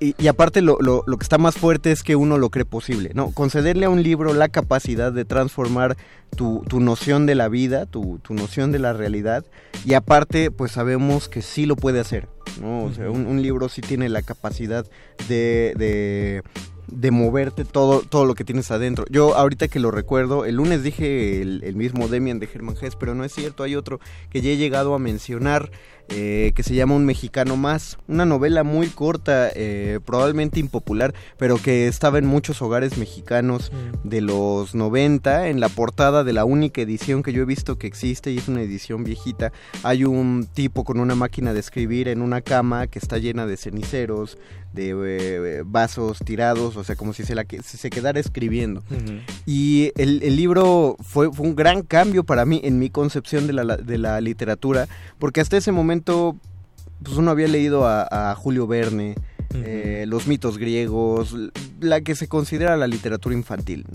y, aparte lo, lo, que está más fuerte es que uno lo cree posible, ¿no? Concederle a un libro la capacidad de transformar tu, tu noción de la vida, tu, tu, noción de la realidad, y aparte pues sabemos que sí lo puede hacer, ¿no? O sea, un, un libro sí tiene la capacidad de, de de moverte todo, todo lo que tienes adentro. Yo ahorita que lo recuerdo, el lunes dije el, mismo Demian de Germán Hess, pero no es cierto, hay otro que ya he llegado a mencionar eh, que se llama Un Mexicano Más, una novela muy corta, eh, probablemente impopular, pero que estaba en muchos hogares mexicanos mm. de los 90. En la portada de la única edición que yo he visto que existe, y es una edición viejita, hay un tipo con una máquina de escribir en una cama que está llena de ceniceros, de eh, vasos tirados, o sea, como si se, la, se quedara escribiendo. Y el, libro fue, fue, un gran cambio para mí en mi concepción de la, de la literatura, porque hasta ese momento pues uno había leído a, Julio Verne, eh, los mitos griegos, la que se considera la literatura infantil,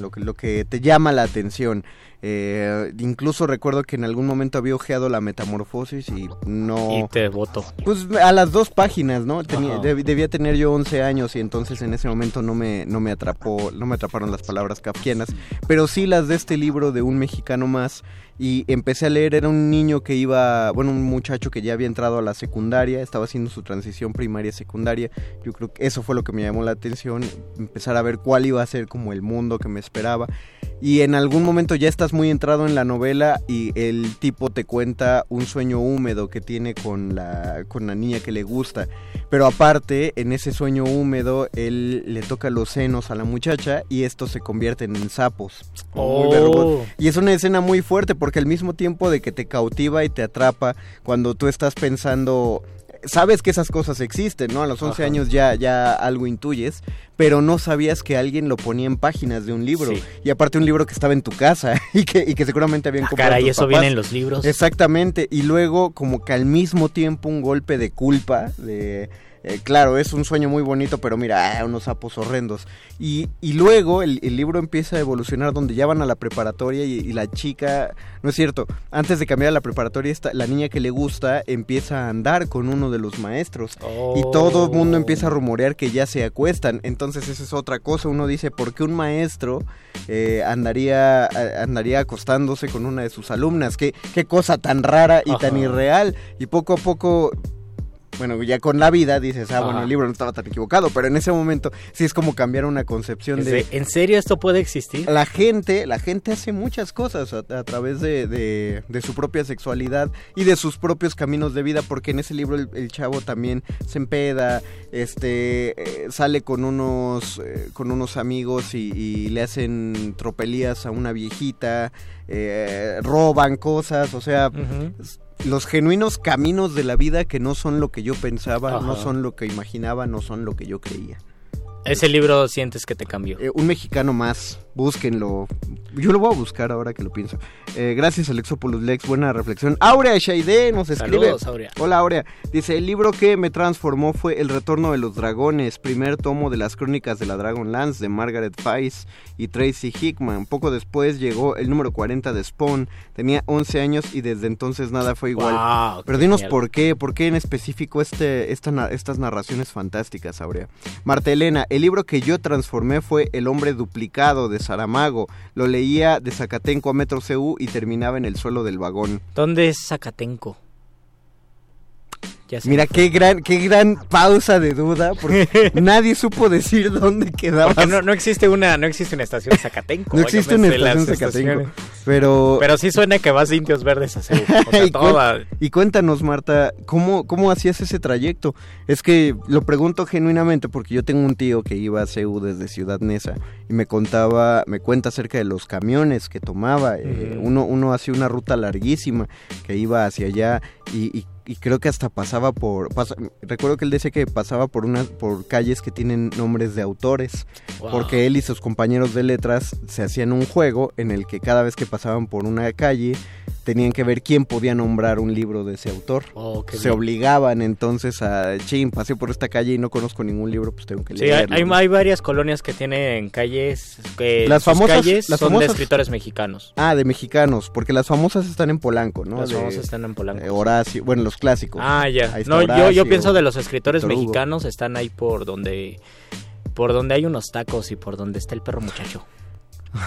lo, que, lo que te llama la atención. Eh, incluso recuerdo que en algún momento había ojeado la metamorfosis y no... Y te votó. Pues a las dos páginas, ¿no? debía tener yo 11 años y entonces en ese momento no me, no me atrapó, no me atraparon las palabras kafkianas, pero sí las de este libro de un mexicano más y empecé a leer, era un niño que iba, bueno, un muchacho que ya había entrado a la secundaria, estaba haciendo su transición primaria-secundaria, yo creo que eso fue lo que me llamó la atención, empezar a ver cuál iba a ser como el mundo que me esperaba y en algún momento ya estás muy entrado en la novela y el tipo te cuenta un sueño húmedo que tiene con la, con la niña que le gusta. Pero aparte, en ese sueño húmedo, él le toca los senos a la muchacha y estos se convierten en sapos. Oh. Y es una escena muy fuerte porque al mismo tiempo de que te cautiva y te atrapa, cuando tú estás pensando sabes que esas cosas existen, ¿no? A los 11 años ya, ya algo intuyes, pero no sabías que alguien lo ponía en páginas de un libro. Y aparte un libro que estaba en tu casa y que, y que seguramente habían ah, comprado. Cara, y eso viene en los libros. Exactamente. Y luego, como que al mismo tiempo, un golpe de culpa, de eh, claro, es un sueño muy bonito, pero mira, ah, unos sapos horrendos. Y, y luego el, libro empieza a evolucionar donde ya van a la preparatoria y, la chica, no es cierto, antes de cambiar a la preparatoria, esta, la niña que le gusta empieza a andar con uno de los maestros. Y todo el mundo empieza a rumorear que ya se acuestan. Entonces esa es otra cosa. Uno dice, ¿por qué un maestro eh, andaría, andaría acostándose con una de sus alumnas? ¿Qué, qué cosa tan rara y tan irreal? Y poco a poco bueno, ya con la vida dices, ah, bueno, el libro no estaba tan equivocado, pero en ese momento sí es como cambiar una concepción de, ¿En serio esto puede existir? La gente, la gente hace muchas cosas a, través de, de, su propia sexualidad y de sus propios caminos de vida, porque en ese libro el, chavo también se empeda, este, eh, sale con unos, eh, con unos amigos y, le hacen tropelías a una viejita, eh, roban cosas, o sea los genuinos caminos de la vida que no son lo que yo pensaba, no son lo que imaginaba, no son lo que yo creía. Ese libro sientes que te cambió. un mexicano más búsquenlo. Yo lo voy a buscar ahora que lo pienso. Eh, gracias, Alexopoulos Lex. Buena reflexión. Aurea Shaide nos escribe. Hola, Aurea. Dice: El libro que me transformó fue El Retorno de los Dragones, primer tomo de las crónicas de la Dragonlance de Margaret Weiss y Tracy Hickman. Poco después llegó el número 40 de Spawn. Tenía 11 años y desde entonces nada fue igual. Pero dinos por qué, por qué en específico este, estas narraciones fantásticas, Aurea. Marta Elena, el libro que yo transformé fue El hombre duplicado de Saramago. Lo leía de Zacatenco a Metro CU y terminaba en el suelo del vagón. ¿Dónde es Zacatenco? Mira, qué gran, qué gran pausa de duda, porque nadie supo decir dónde quedaba. No, no, existe una, no existe una estación Zacatenco. No existe una estación Zacatenco. Pero... pero sí suena que vas de Indios Verdes a hacer. y, y, cuéntanos, Marta, ¿cómo, ¿cómo hacías ese trayecto? Es que lo pregunto genuinamente porque yo tengo un tío que iba a CEU desde Ciudad Neza y me contaba, me cuenta acerca de los camiones que tomaba. Eh, uno, uno hacía una ruta larguísima que iba hacia allá y, y y creo que hasta pasaba por recuerdo que él decía que pasaba por una por calles que tienen nombres de autores porque él y sus compañeros de letras se hacían un juego en el que cada vez que pasaban por una calle tenían que ver quién podía nombrar un libro de ese autor. Oh, se obligaban entonces a, ching, pasé por esta calle y no conozco ningún libro, pues tengo que leerlo. Sí, hay, varias colonias que tienen calles, que las famosas calles son de escritores mexicanos. Ah, de mexicanos, porque las famosas están en Polanco, ¿no? Las famosas están en Polanco. Eh, Horacio, bueno, los clásicos. Ah, ya. No, yo, yo pienso de los escritores mexicanos, están ahí por donde, por donde hay unos tacos y por donde está el perro muchacho.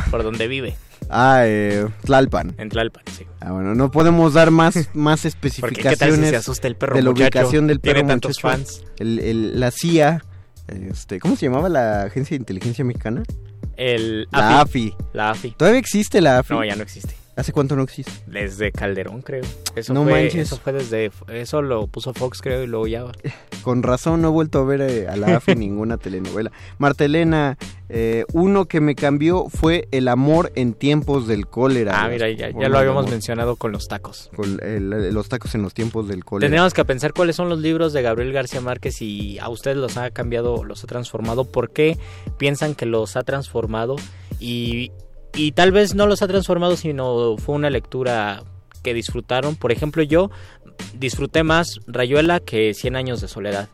por donde vive. Ah, eh, Tlalpan. En Tlalpan, sí. Ah, bueno, no podemos dar más, más especificaciones se asusta el perro de la ubicación del perro Tiene tantos fans. El, la CIA, este, ¿cómo se llamaba la agencia de inteligencia mexicana? El la AFI. La AFI. ¿Todavía existe la AFI? No, ya no existe. ¿Hace cuánto no existe? Desde Calderón, creo. Eso no fue, manches. Eso fue desde... Eso lo puso Fox, creo, y luego ya... Con razón no he vuelto a ver eh, a la AFI ninguna telenovela. Martelena, eh, uno que me cambió fue El amor en tiempos del cólera. Ah, mira, ya, ya lo habíamos mencionado con los tacos. Con los tacos en los tiempos del cólera. Tenemos que pensar cuáles son los libros de Gabriel García Márquez y a ustedes los ha cambiado, los ha transformado. ¿Por qué piensan que los ha transformado? Y y tal vez no los ha transformado, sino fue una lectura que disfrutaron. Por ejemplo, yo disfruté más Rayuela que Cien años de soledad.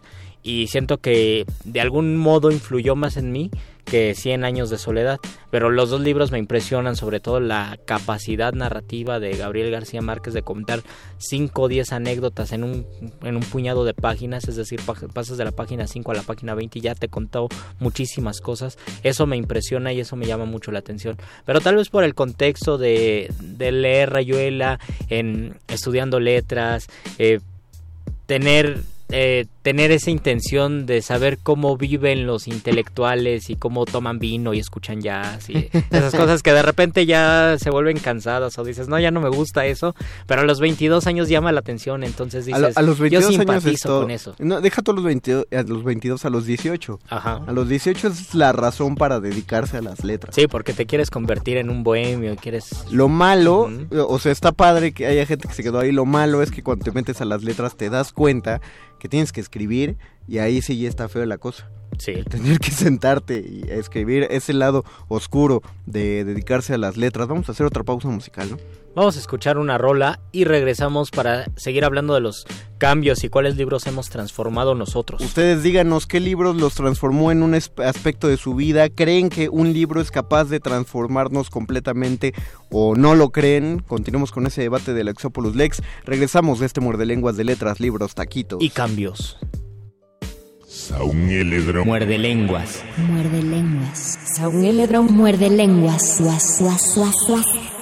Y siento que de algún modo influyó más en mí que Cien años de soledad, pero los dos libros me impresionan, sobre todo la capacidad narrativa de Gabriel García Márquez de contar 5 o 10 anécdotas en un, en un puñado de páginas, es decir, pasas de la página 5 a la página 20 y ya te contó muchísimas cosas. Eso me impresiona y eso me llama mucho la atención. Pero tal vez por el contexto de, de leer Rayuela, en estudiando letras, eh, tener eh, tener esa intención de saber cómo viven los intelectuales y cómo toman vino y escuchan jazz y esas cosas que de repente ya se vuelven cansadas o dices, no, ya no me gusta eso, pero a los 22 años llama la atención, entonces dices, a, los 22 yo simpatizo con eso. No, deja todos los 22, a los 22 a los 18. Ajá. A los 18 es la razón para dedicarse a las letras. Sí, porque te quieres convertir en un bohemio, quieres... Lo malo, o sea, está padre que haya gente que se quedó ahí, lo malo es que cuando te metes a las letras te das cuenta que tienes que escribir y ahí sí ya está feo la cosa. Sí. tener que sentarte y escribir ese lado oscuro de dedicarse a las letras. Vamos a hacer otra pausa musical, ¿no? Vamos a escuchar una rola y regresamos para seguir hablando de los cambios y cuáles libros hemos transformado nosotros. Ustedes díganos qué libros los transformó en un aspecto de su vida. ¿Creen que un libro es capaz de transformarnos completamente o no lo creen? Continuemos con ese debate del Exopolus Lex. Regresamos de este muerde lenguas de letras, libros, taquitos. Y cambios. Muerde lenguas. Muerde lenguas. Saúl muerde lenguas. Suas, suas, suas, suas.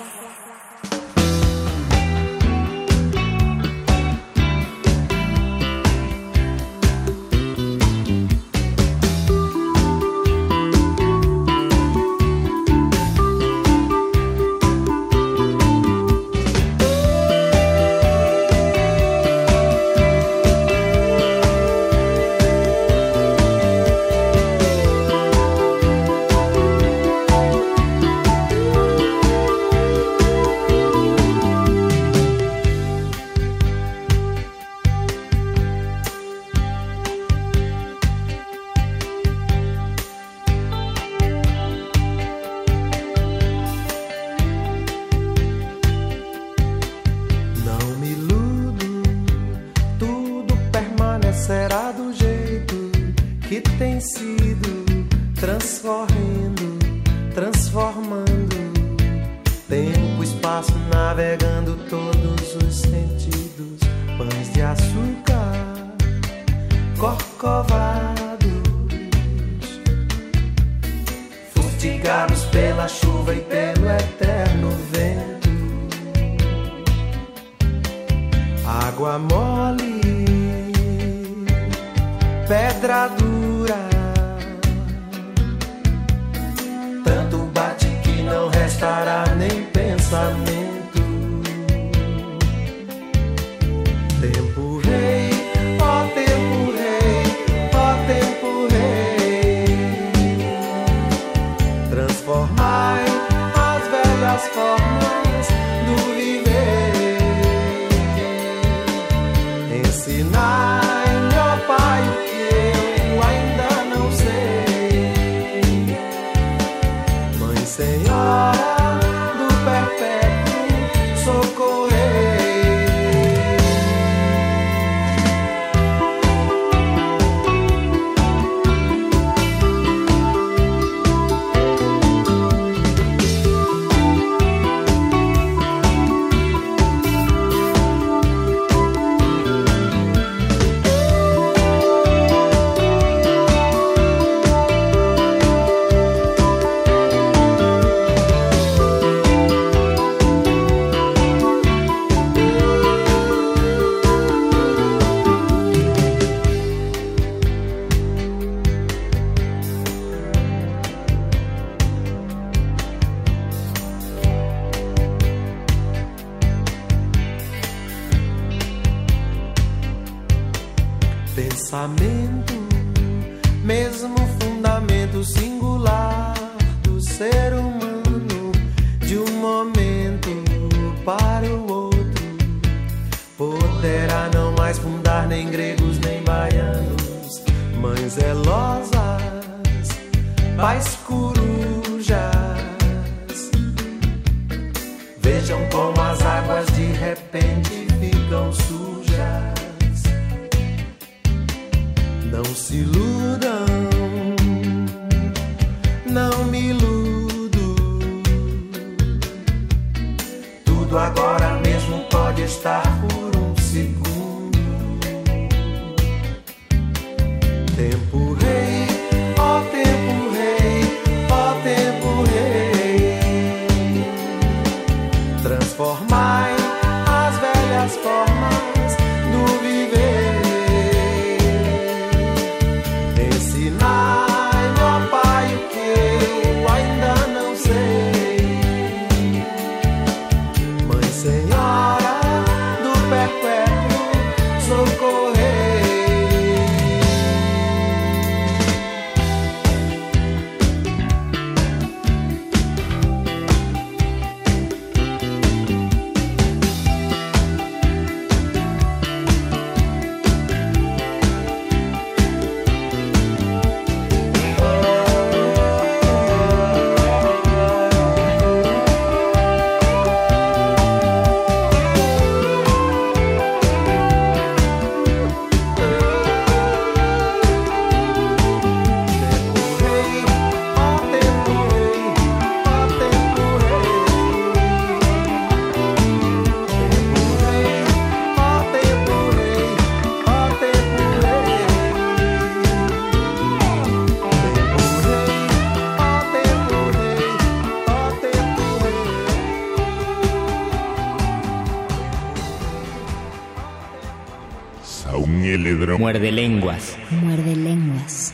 Muerde lenguas. Muerde lenguas.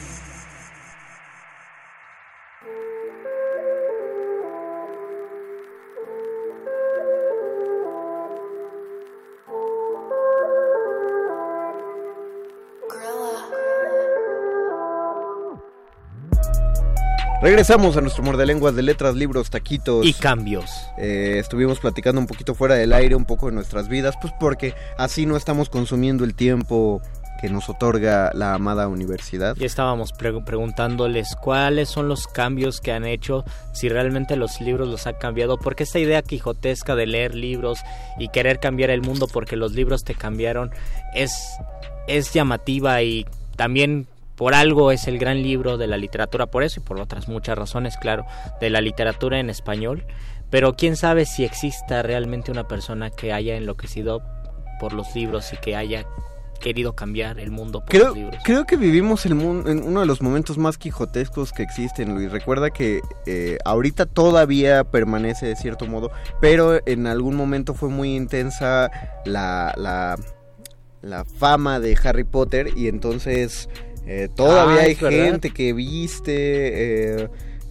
Regresamos a nuestro de lenguas de letras, libros, taquitos. Y cambios. Eh, estuvimos platicando un poquito fuera del aire, un poco de nuestras vidas, pues porque así no estamos consumiendo el tiempo que nos otorga la amada universidad. Y estábamos pre- preguntándoles cuáles son los cambios que han hecho, si realmente los libros los han cambiado, porque esta idea quijotesca de leer libros y querer cambiar el mundo porque los libros te cambiaron es, es llamativa y también por algo es el gran libro de la literatura, por eso y por otras muchas razones, claro, de la literatura en español. Pero quién sabe si exista realmente una persona que haya enloquecido por los libros y que haya querido cambiar el mundo por Creo, los libros. creo que vivimos el mundo en uno de los momentos más quijotescos que existen, Luis. Recuerda que eh, ahorita todavía permanece de cierto modo, pero en algún momento fue muy intensa la, la, la fama de Harry Potter y entonces eh, todavía Ah, hay verdad. gente que viste... eh,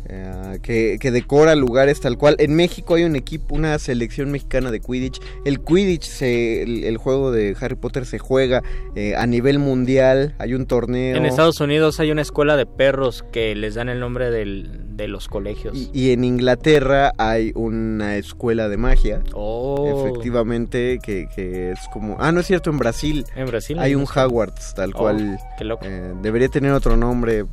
eh, que, que decora lugares tal cual. En México hay un equipo, una selección mexicana de Quidditch. El Quidditch, se, el, el juego de Harry Potter se juega eh, a nivel mundial. Hay un torneo. En Estados Unidos hay una escuela de perros que les dan el nombre del- de los colegios. Y, y en Inglaterra hay una escuela de magia. Oh. Efectivamente, que, que es como... Ah, no es cierto, en Brasil. En Brasil hay un Hogwarts, tal Oh, cual. qué loco. eh, debería tener otro nombre.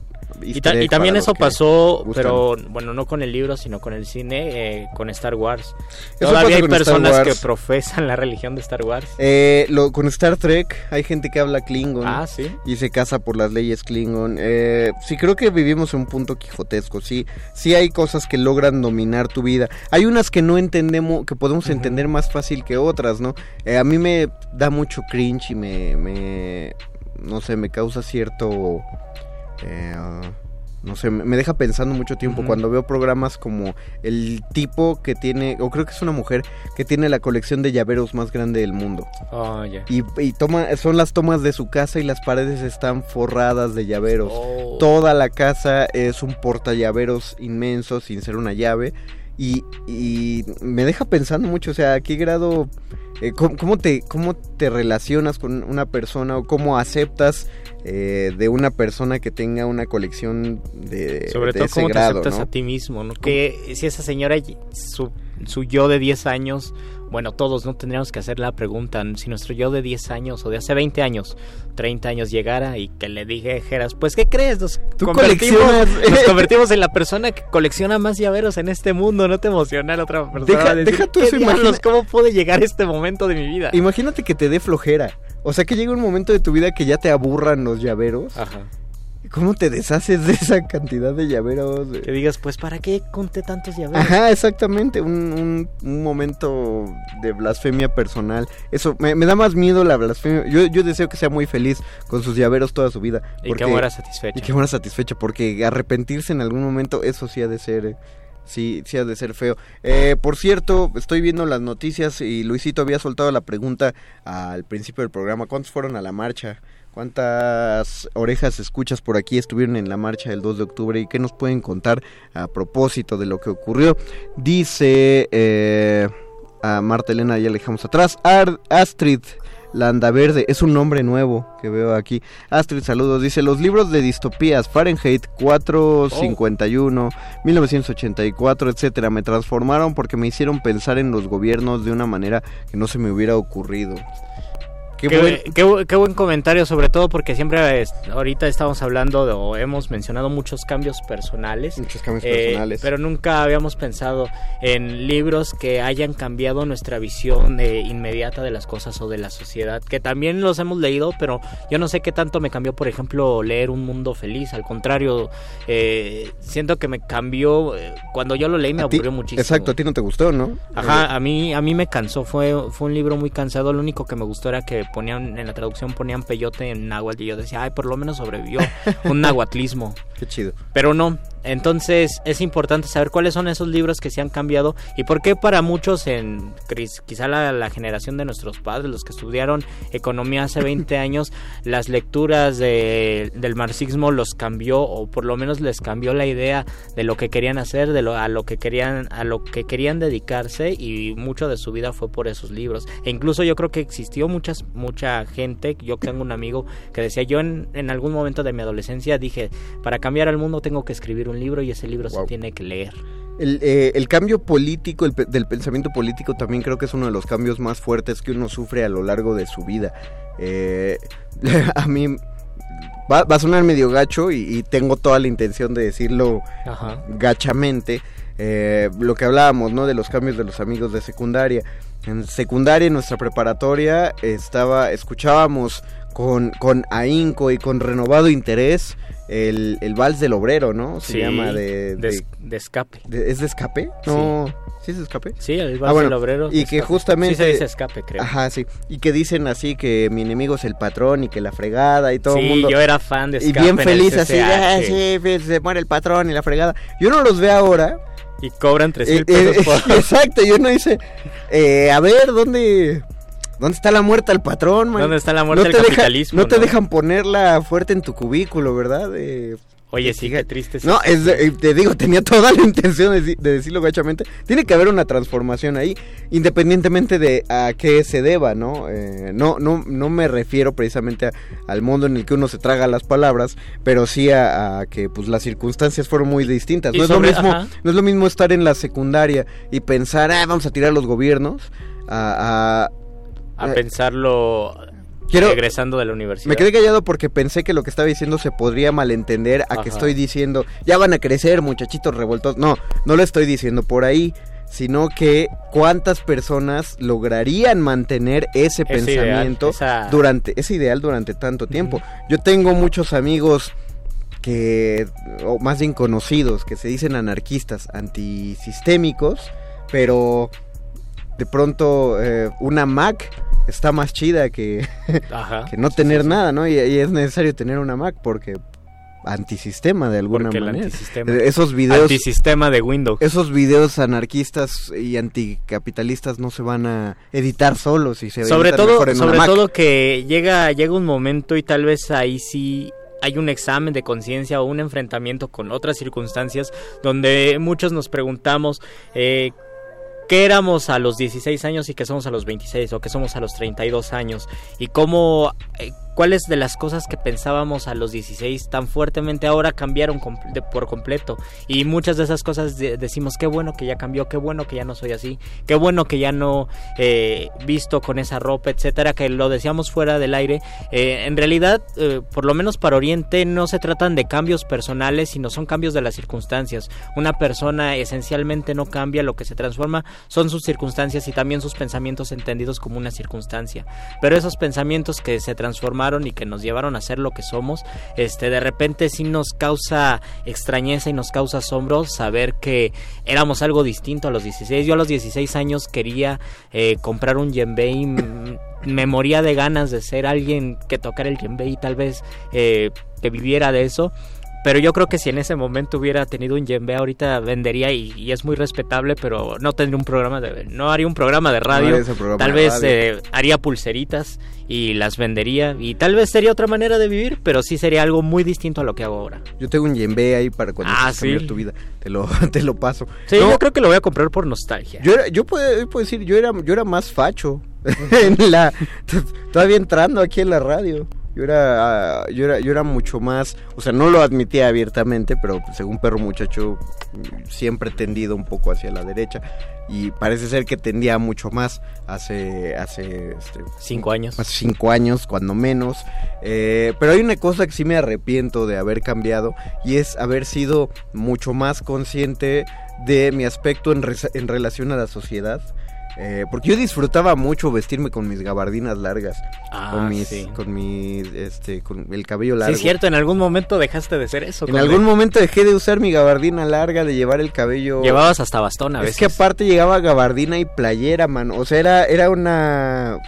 Y, ta- también eso pasó, pero bueno, no con el libro, sino con el cine, eh, con Star Wars. Eso Todavía hay personas que profesan la religión de Star Wars. Eh, lo, con Star Trek hay gente que habla Klingon. Ah, ¿sí? Y se casa por las leyes Klingon. Eh, sí, creo que vivimos en un punto quijotesco. Sí, sí hay cosas que logran dominar tu vida. Hay unas que no entendemos, que podemos entender más fácil que otras, ¿no? Eh, a mí me da mucho cringe y me, me no sé, me causa cierto... eh, no sé, me deja pensando mucho tiempo cuando veo programas como el tipo que tiene, o creo que es una mujer, que tiene la colección de llaveros más grande del mundo. Oh, ya. Y, y toma, son las tomas de su casa y las paredes están forradas de llaveros. Oh. Toda la casa es un portallaveros inmenso sin ser una llave. Y, y me deja pensando mucho, o sea, a qué grado, eh, ¿cómo, te, ¿cómo te relacionas con una persona o cómo aceptas eh, de una persona que tenga una colección de Sobre todo cómo te aceptas a ti mismo, ¿no? Que si esa señora, su, su yo de 10 años bueno, todos no tendríamos que hacer la pregunta, si nuestro yo de 10 años o de hace 20 años, 30 años llegara y que le dijeras, pues ¿qué crees? Nos, convertimos, nos convertimos en la persona que colecciona más llaveros en este mundo, no te emociona la otra persona. Deja, tú eso, ¿Cómo puede llegar este momento de mi vida? Imagínate que te dé flojera. O sea, que llega un momento de tu vida que ya te aburran los llaveros. Ajá. ¿Cómo te deshaces de esa cantidad de llaveros? Que digas, pues, ¿para qué conté tantos llaveros? Ajá, exactamente, un, un, momento de blasfemia personal. Eso, me, da más miedo la blasfemia. Yo, yo deseo que sea muy feliz con sus llaveros toda su vida. y que muera satisfecho. Y que muera satisfecho, porque arrepentirse en algún momento, eso sí ha de ser... Sí, sí ha de ser feo. Eh, por cierto, estoy viendo las noticias y Luisito había soltado la pregunta al principio del programa. ¿Cuántos fueron a la marcha? ¿Cuántas orejas escuchas por aquí estuvieron en la marcha del 2 de octubre y qué nos pueden contar a propósito de lo que ocurrió? Dice eh, a Marta Elena, ya le dejamos atrás. Astrid Landaverde, es un nombre nuevo que veo aquí. Astrid, saludos. Dice: Los libros de distopías, Fahrenheit 451, 1984, etcétera, me transformaron porque me hicieron pensar en los gobiernos de una manera que no se me hubiera ocurrido. Qué, buen, comentario, sobre todo porque siempre ahorita estamos hablando o hemos mencionado muchos cambios personales. Muchos cambios eh, personales. Pero nunca habíamos pensado en libros que hayan cambiado nuestra visión inmediata de las cosas o de la sociedad. Que también los hemos leído, pero yo no sé qué tanto me cambió, por ejemplo, leer Un Mundo Feliz. Al contrario, eh, siento que me cambió. Eh, cuando yo lo leí me aburrió muchísimo. Exacto, a ti no te gustó, ¿no? Ajá, a mí, a mí me cansó. Fue, fue un libro muy cansado. Lo único que me gustó era que ponían en la traducción ponían peyote en náhuatl y yo decía, ay, por lo menos sobrevivió un nahuatlismo. Qué chido. Pero no, entonces es importante saber cuáles son esos libros que se han cambiado y por qué para muchos, en quizá la, generación de nuestros padres, los que estudiaron economía hace 20 años, las lecturas de, del marxismo los cambió o por lo menos les cambió la idea de lo que querían hacer, de lo, a lo que querían a lo que querían dedicarse y mucho de su vida fue por esos libros. E incluso yo creo que existió muchas mucha gente, yo tengo un amigo que decía, yo en, en algún momento de mi adolescencia dije, para cambiar al mundo tengo que escribir un libro y ese libro se tiene que leer. El, eh, el cambio político, el, del pensamiento político también creo que es uno de los cambios más fuertes que uno sufre a lo largo de su vida. Eh, a mí va, a sonar medio gacho y, tengo toda la intención de decirlo gachamente. Eh, lo que hablábamos, ¿no? De los cambios de los amigos de secundaria. En secundaria, en nuestra preparatoria, estaba, escuchábamos con, con ahínco y con renovado interés el, el vals del obrero, ¿no? Se llama de, de, escape. ¿Es de escape? No. ¿Sí es de escape? Sí, el vals ah, del obrero. Y que justamente. Sí se dice escape, creo. Ajá, sí. Y que dicen así que mi enemigo es el patrón y que la fregada y todo el mundo. Sí, yo era fan de escape. Y bien feliz así, ah, sí, pues, se muere el patrón y la fregada. Yo no los veo ahora. Y cobran tres mil eh, pesos eh, Exacto, yo no hice. Eh, a ver, ¿dónde.? ¿Dónde está la muerte al patrón, man? ¿Dónde está la muerte al capitalismo? no, te dejan ponerla fuerte en tu cubículo, ¿verdad? Oye, sí, qué triste. No, es, eh, te digo, tenía toda la intención de, decirlo gachamente. Tiene que haber una transformación ahí, independientemente de a qué se deba, ¿no? Eh, no, no, no me refiero precisamente al mundo en el que uno se traga las palabras, pero sí a, que pues las circunstancias fueron muy distintas. No es, lo mismo, no es lo mismo estar en la secundaria y pensar, ah, vamos a tirar los gobiernos, a a eh, pensarlo regresando de la universidad. Me quedé callado porque pensé que lo que estaba diciendo se podría malentender a que estoy diciendo, ya van a crecer muchachitos revueltos. No, no lo estoy diciendo por ahí, sino que cuántas personas lograrían mantener ese, pensamiento durante ese ideal durante tanto tiempo. Yo tengo muchos amigos que o más bien conocidos que se dicen anarquistas antisistémicos, pero de pronto eh, una Mac está más chida que, que no tener nada, ¿no? Y, es necesario tener una Mac porque antisistema de alguna manera. Esos videos antisistema de Windows. Esos videos anarquistas y anticapitalistas no se van a editar solos y se sobre todo sobre todo que llega llega un momento y tal vez ahí sí hay un examen de conciencia o un enfrentamiento con otras circunstancias donde muchos nos preguntamos eh, qué éramos a los 16 años y qué somos a los 26 o qué somos a los 32 años y cómo eh, cuáles de las cosas que pensábamos a los 16 tan fuertemente ahora cambiaron por completo. Y muchas de esas cosas decimos, qué bueno que ya cambió, qué bueno que ya no soy así, qué bueno que ya no eh, visto con esa ropa, etcétera, que lo decíamos fuera del aire. Eh, en realidad, eh, por lo menos para Oriente, no se tratan de cambios personales, sino son cambios de las circunstancias. Una persona esencialmente no cambia, lo que se transforma son sus circunstancias y también sus pensamientos entendidos como una circunstancia. Pero esos pensamientos que se transforman y que nos llevaron a ser lo que somos, este de repente sí nos causa extrañeza y nos causa asombro saber que éramos algo distinto a los 16. Yo a los 16 años quería eh, comprar un djembe y me moría de ganas de ser alguien que tocara el djembe y tal vez eh, que viviera de eso pero yo creo que si en ese momento hubiera tenido un Yembe ahorita vendería y, es muy respetable, pero no tendría un programa de no haría un programa de radio, tal vez eh, haría pulseritas y las vendería y tal vez sería otra manera de vivir, pero sí sería algo muy distinto a lo que hago ahora. Yo tengo un Yembe ahí para cuando ah, tu vida, te lo te lo paso. Sí, yo creo que lo voy a comprar por nostalgia. Yo yo puedo, puedo decir, yo era yo era más facho en la todavía entrando aquí en la radio yo era, yo era, yo era mucho más, o sea, no lo admitía abiertamente, pero según perro muchacho siempre tendido un poco hacia la derecha y parece ser que tendía mucho más hace, hace este, cinco años, hace cinco años cuando menos. Eh, pero hay una cosa que sí me arrepiento de haber cambiado y es haber sido mucho más consciente de mi aspecto en, en relación a la sociedad eh, porque yo disfrutaba mucho vestirme con mis gabardinas largas. Ah, con mis, con mi, este, con el cabello largo. Sí, es cierto, en algún momento dejaste de ser eso. En algún momento dejé de usar mi gabardina larga, de llevar el cabello. Llevabas hasta bastón a veces. Es que aparte llegaba gabardina y playera, man. O sea, era, era una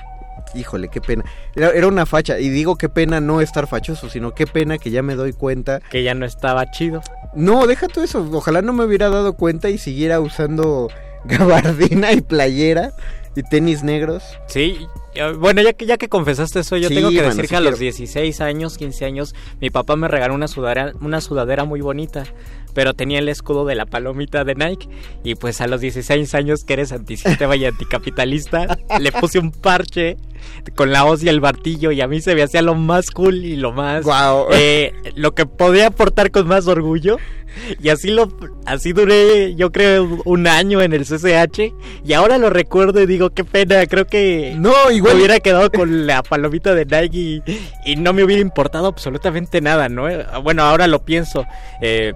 híjole, qué pena. Era, era, una facha. Y digo qué pena no estar fachoso, sino qué pena que ya me doy cuenta. Que ya no estaba chido. No, deja todo eso. Ojalá no me hubiera dado cuenta y siguiera usando gabardina y playera y tenis negros. Sí, bueno, ya que, ya que confesaste eso, yo tengo que decir que a los 16 años, 15 años, mi papá me regaló una sudadera, una sudadera muy bonita, pero tenía el escudo de la palomita de Nike. Y pues a los 16 años, que eres antisistema y anticapitalista, le puse un parche con la hoz y el martillo y a mí se me hacía lo más cool y lo más... Eh, lo que podía aportar con más orgullo. Y así lo así duré, yo creo, un año en el CCH. Y ahora lo recuerdo y digo, qué pena, creo que no, igual... me hubiera quedado con la palomita de Nike y, no me hubiera importado absolutamente nada, ¿no? Bueno, ahora lo pienso. Eh,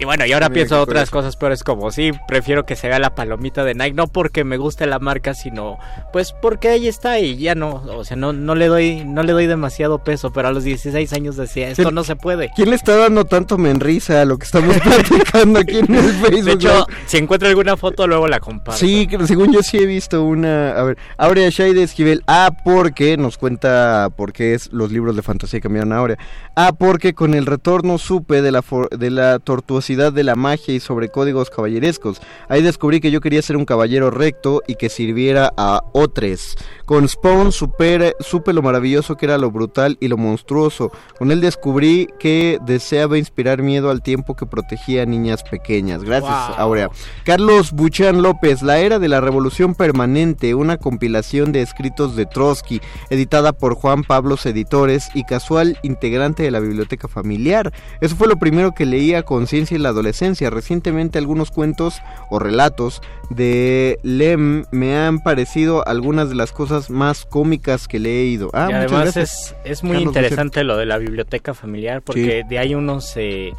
y bueno, y ahora pienso otras cosas peores como sí, prefiero que se vea la palomita de Nike, no porque me guste la marca, sino pues porque ahí está y ya no, o sea, no, no le doy, no le doy demasiado peso, pero a los 16 años decía, esto no se puede. ¿Quién le está dando tanto menrisa a lo que estamos platicando aquí en el Facebook? De hecho, si encuentro alguna foto, luego la comparto. Sí, según yo sí he visto una, a ver, Aurea Shaide Esquivel, ah, porque nos cuenta por qué es los libros de fantasía cambiaron a Aurea. Ah, porque con el retorno supe de la, de la tortuosidad de la magia y sobre códigos caballerescos. Ahí descubrí que yo quería ser un caballero recto y que sirviera a otros. Con Spawn super, supe lo maravilloso que era lo brutal y lo monstruoso. Con él descubrí que deseaba inspirar miedo al tiempo que protegía a niñas pequeñas. Gracias, Aurea. Carlos Buchan López, La Era de la Revolución Permanente, una compilación de escritos de Trotsky, editada por Juan Pablos Editores y casual integrante de la biblioteca familiar. Eso fue lo primero que leía conciencia en la adolescencia. Recientemente algunos cuentos o relatos de Lem me han parecido algunas de las cosas más cómicas que le he ido. Ah, y además es, es, muy interesante lo de la biblioteca familiar porque de ahí uno se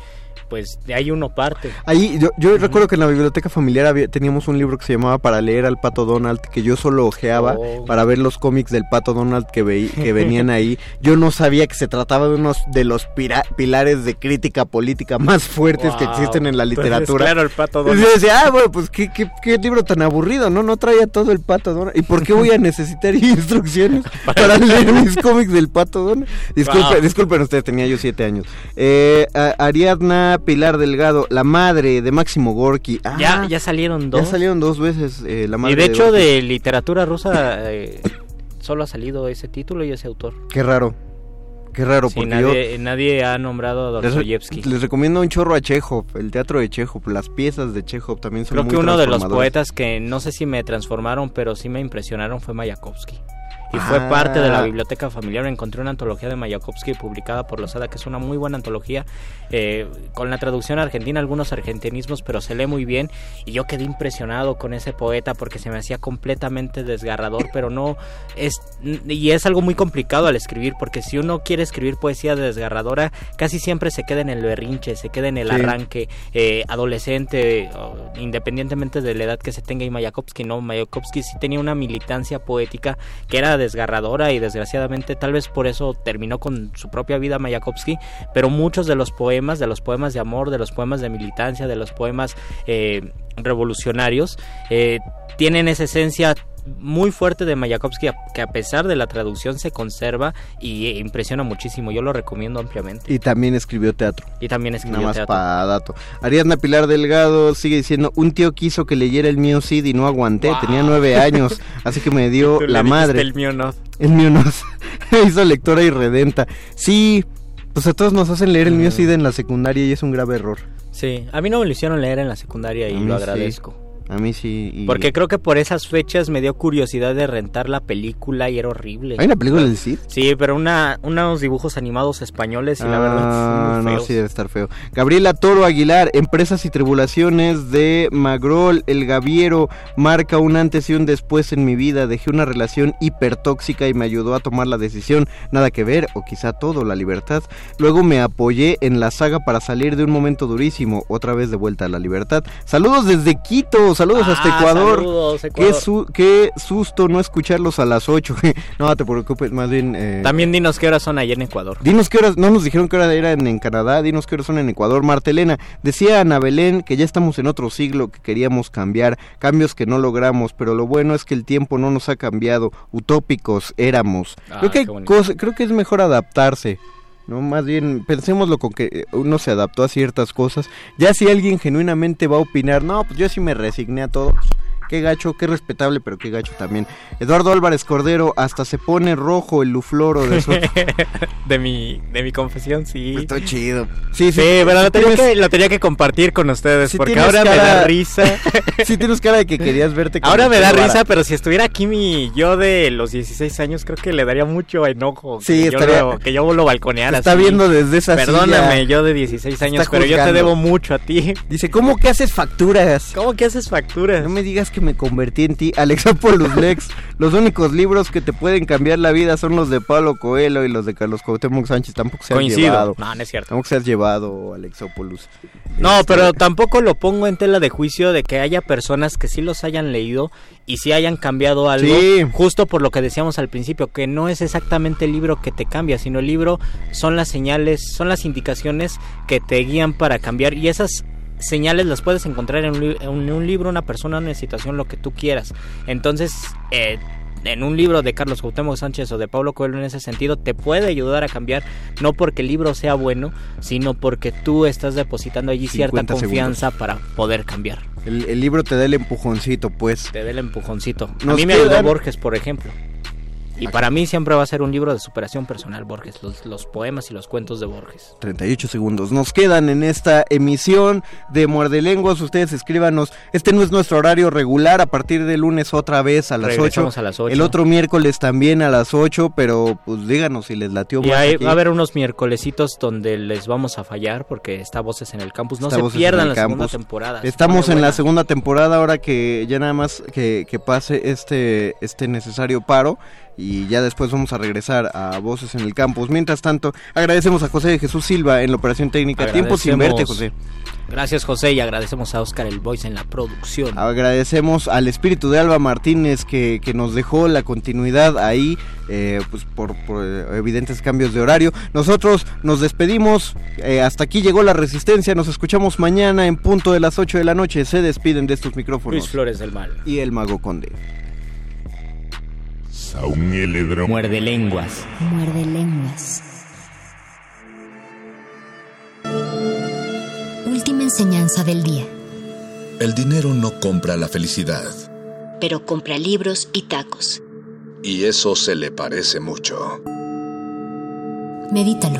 pues de ahí uno parte. Ahí yo, yo recuerdo que en la biblioteca familiar teníamos un libro que se llamaba Para leer al Pato Donald, que yo solo ojeaba oh. para ver los cómics del Pato Donald que, veí, que venían ahí. Yo no sabía que se trataba de unos de los pilares de crítica política más fuertes que existen en la literatura. claro, el Pato Donald. Y decía, ah, bueno, pues ¿qué, qué, qué, libro tan aburrido, ¿no? No traía todo el Pato Donald. ¿Y por qué voy a necesitar instrucciones para leer mis cómics del Pato Donald? Disculpen, disculpen ustedes, tenía yo siete años. Eh, Ariadna Pilar Delgado, la madre de Máximo Gorky. Ah, ya, ya salieron dos. Ya salieron dos veces eh, la madre. Y de hecho de, literatura rusa eh, solo ha salido ese título y ese autor. Qué raro. Qué raro, Sí, porque nadie, yo... nadie ha nombrado a Les, Dostoyevsky. les recomiendo un chorro a Chekhov, el teatro de Chekhov, las piezas de Chekhov también son Creo muy que uno de los poetas que no sé si me transformaron, pero sí me impresionaron fue Mayakovsky. Y fue Ah. parte de la biblioteca familiar. Encontré una antología de Mayakovsky publicada por Losada, que es una muy buena antología, eh, con la traducción argentina, algunos argentinismos, pero se lee muy bien. Y yo quedé impresionado con ese poeta porque se me hacía completamente desgarrador, pero no es. Y es algo muy complicado al escribir, porque si uno quiere escribir poesía desgarradora, casi siempre se queda en el berrinche, se queda en el Sí. arranque eh, adolescente, independientemente de la edad que se tenga. Y Mayakovsky no, Mayakovsky sí tenía una militancia poética que era desgarradora y desgraciadamente tal vez por eso terminó con su propia vida Mayakovsky, pero muchos de los poemas, de los poemas de amor, de los poemas de militancia, de los poemas eh, revolucionarios, eh, tienen esa esencia muy fuerte de Mayakovsky que a pesar de la traducción se conserva y eh, impresiona muchísimo. Yo lo recomiendo ampliamente. Y también escribió teatro. Y también escribió Nada más teatro. para dato. Ariadna Pilar Delgado sigue diciendo, un tío quiso que leyera el mío Cid y no aguanté, tenía nueve años, así que me dio la madre. El mío no. El mío no. Hizo lectora y redenta. Sí, pues a todos nos hacen leer el mío Cid en la secundaria y es un grave error. Sí, a mí no me lo hicieron leer en la secundaria y lo sí. A mí sí. y- Porque creo que por esas fechas me dio curiosidad de rentar la película y era horrible. ¿Hay una película del Cid? Sí, pero una, unos dibujos animados españoles y la verdad Ah, no, sí debe estar feo. Gabriela Toro Aguilar, Empresas y Tribulaciones de Magrol, El Gaviero, marca un antes y un después en mi vida. Dejé una relación hipertóxica y me ayudó a tomar la decisión. Nada que ver, o quizá todo, la libertad. Luego me apoyé en la saga para salir de un momento durísimo. Otra vez de vuelta a la libertad. Saludos desde Quito, saludos hasta Ah, Ecuador. saludos, Qué, Ecuador. su- qué susto no escucharlos a las 8. no te preocupes, más bien... eh, También dinos qué horas son allá en Ecuador. Dinos qué horas, no nos dijeron qué hora eran en Canadá, dinos qué horas son en Ecuador. Martelena, decía Ana Belén que ya estamos en otro siglo, que queríamos cambiar, cambios que no logramos, pero lo bueno es que el tiempo no nos ha cambiado, utópicos éramos. Ah, creo, que bonito. cosas- creo que es mejor adaptarse. No, más bien pensémoslo con que uno se adaptó a ciertas cosas. Ya si alguien genuinamente va a opinar, no, pues yo sí me resigné a todo. Qué gacho, qué respetable, pero qué gacho también. Eduardo Álvarez Cordero, hasta se pone rojo el lufloro de su... de mi de mi confesión, sí. Está chido. Sí, sí, pero sí lo tenía, tienes- que, lo tenía que compartir con ustedes Sí porque ahora me da risa. sí tienes cara de que querías verte con Ahora me da risa, vara. pero si estuviera aquí mi yo de los 16 años, creo que le daría mucho enojo. Sí, que yo lo- que yo lo balconeara. Te está así. viendo desde esa Perdóname, silla. yo de 16 años, Está pero yo te debo mucho a ti. Dice, ¿cómo que haces facturas? ¿Cómo que haces facturas? No me digas que me convertí en ti. Alexópolis Lex, los únicos libros que te pueden cambiar la vida son los de Pablo Coelho y los de Carlos Cuauhtémoc Sánchez. Tampoco se has Coincido. llevado. No, no es cierto. Tampoco se has llevado, Alexópolis. No, Este, pero tampoco lo pongo en tela de juicio de que haya personas que sí los hayan leído y sí hayan cambiado algo, Sí. justo por lo que decíamos al principio, que no es exactamente el libro que te cambia, sino el libro son las señales, son las indicaciones que te guían para cambiar y esas señales las puedes encontrar en un, li- en un libro, una persona, una situación, lo que tú quieras. Entonces, eh, en un libro de Carlos Cuauhtémoc Sánchez o de Pablo Coelho en ese sentido te puede ayudar a cambiar no porque el libro sea bueno sino porque tú estás depositando allí cierta 50 confianza para poder cambiar El, el libro te da el empujoncito, pues. te dé el empujoncito a mí me quedan- ayudó Borges por ejemplo y para mí siempre va a ser un libro de superación personal Borges los, los poemas y los cuentos de Borges 38 segundos. Nos quedan en esta emisión de Muerde Lenguas. Ustedes escríbanos. Este no es nuestro horario regular. A partir de lunes otra vez a las 8. Regresamos a las ocho. El otro miércoles también a las 8. Pero pues díganos si les latió y más hay- va a haber unos miércolesitos donde les vamos a fallar porque está Voces en el Campus no Está se pierdan la segunda Campus. temporada Estamos en la segunda temporada ahora que ya nada más que, que pase este, este necesario paro y ya después vamos a regresar a Voces en el Campus. Mientras tanto, agradecemos a José de Jesús Silva en la operación técnica. Tiempo sin verte, José. Gracias José y agradecemos a Oscar el Voice en la producción. Agradecemos al espíritu de Alba Martínez que, que nos dejó la continuidad ahí, eh, pues por, por, eh, evidentes cambios de horario. Nosotros nos despedimos, eh, hasta aquí llegó la resistencia, nos escuchamos mañana en punto de las 8 de la noche. Se despiden de estos micrófonos. Luis Flores del Mal. Y el Mago Conde. Muerde lenguas. Muerde lenguas. Última enseñanza del día. El dinero no compra la felicidad. Pero compra libros y tacos. Y eso se le parece mucho. Medítalo.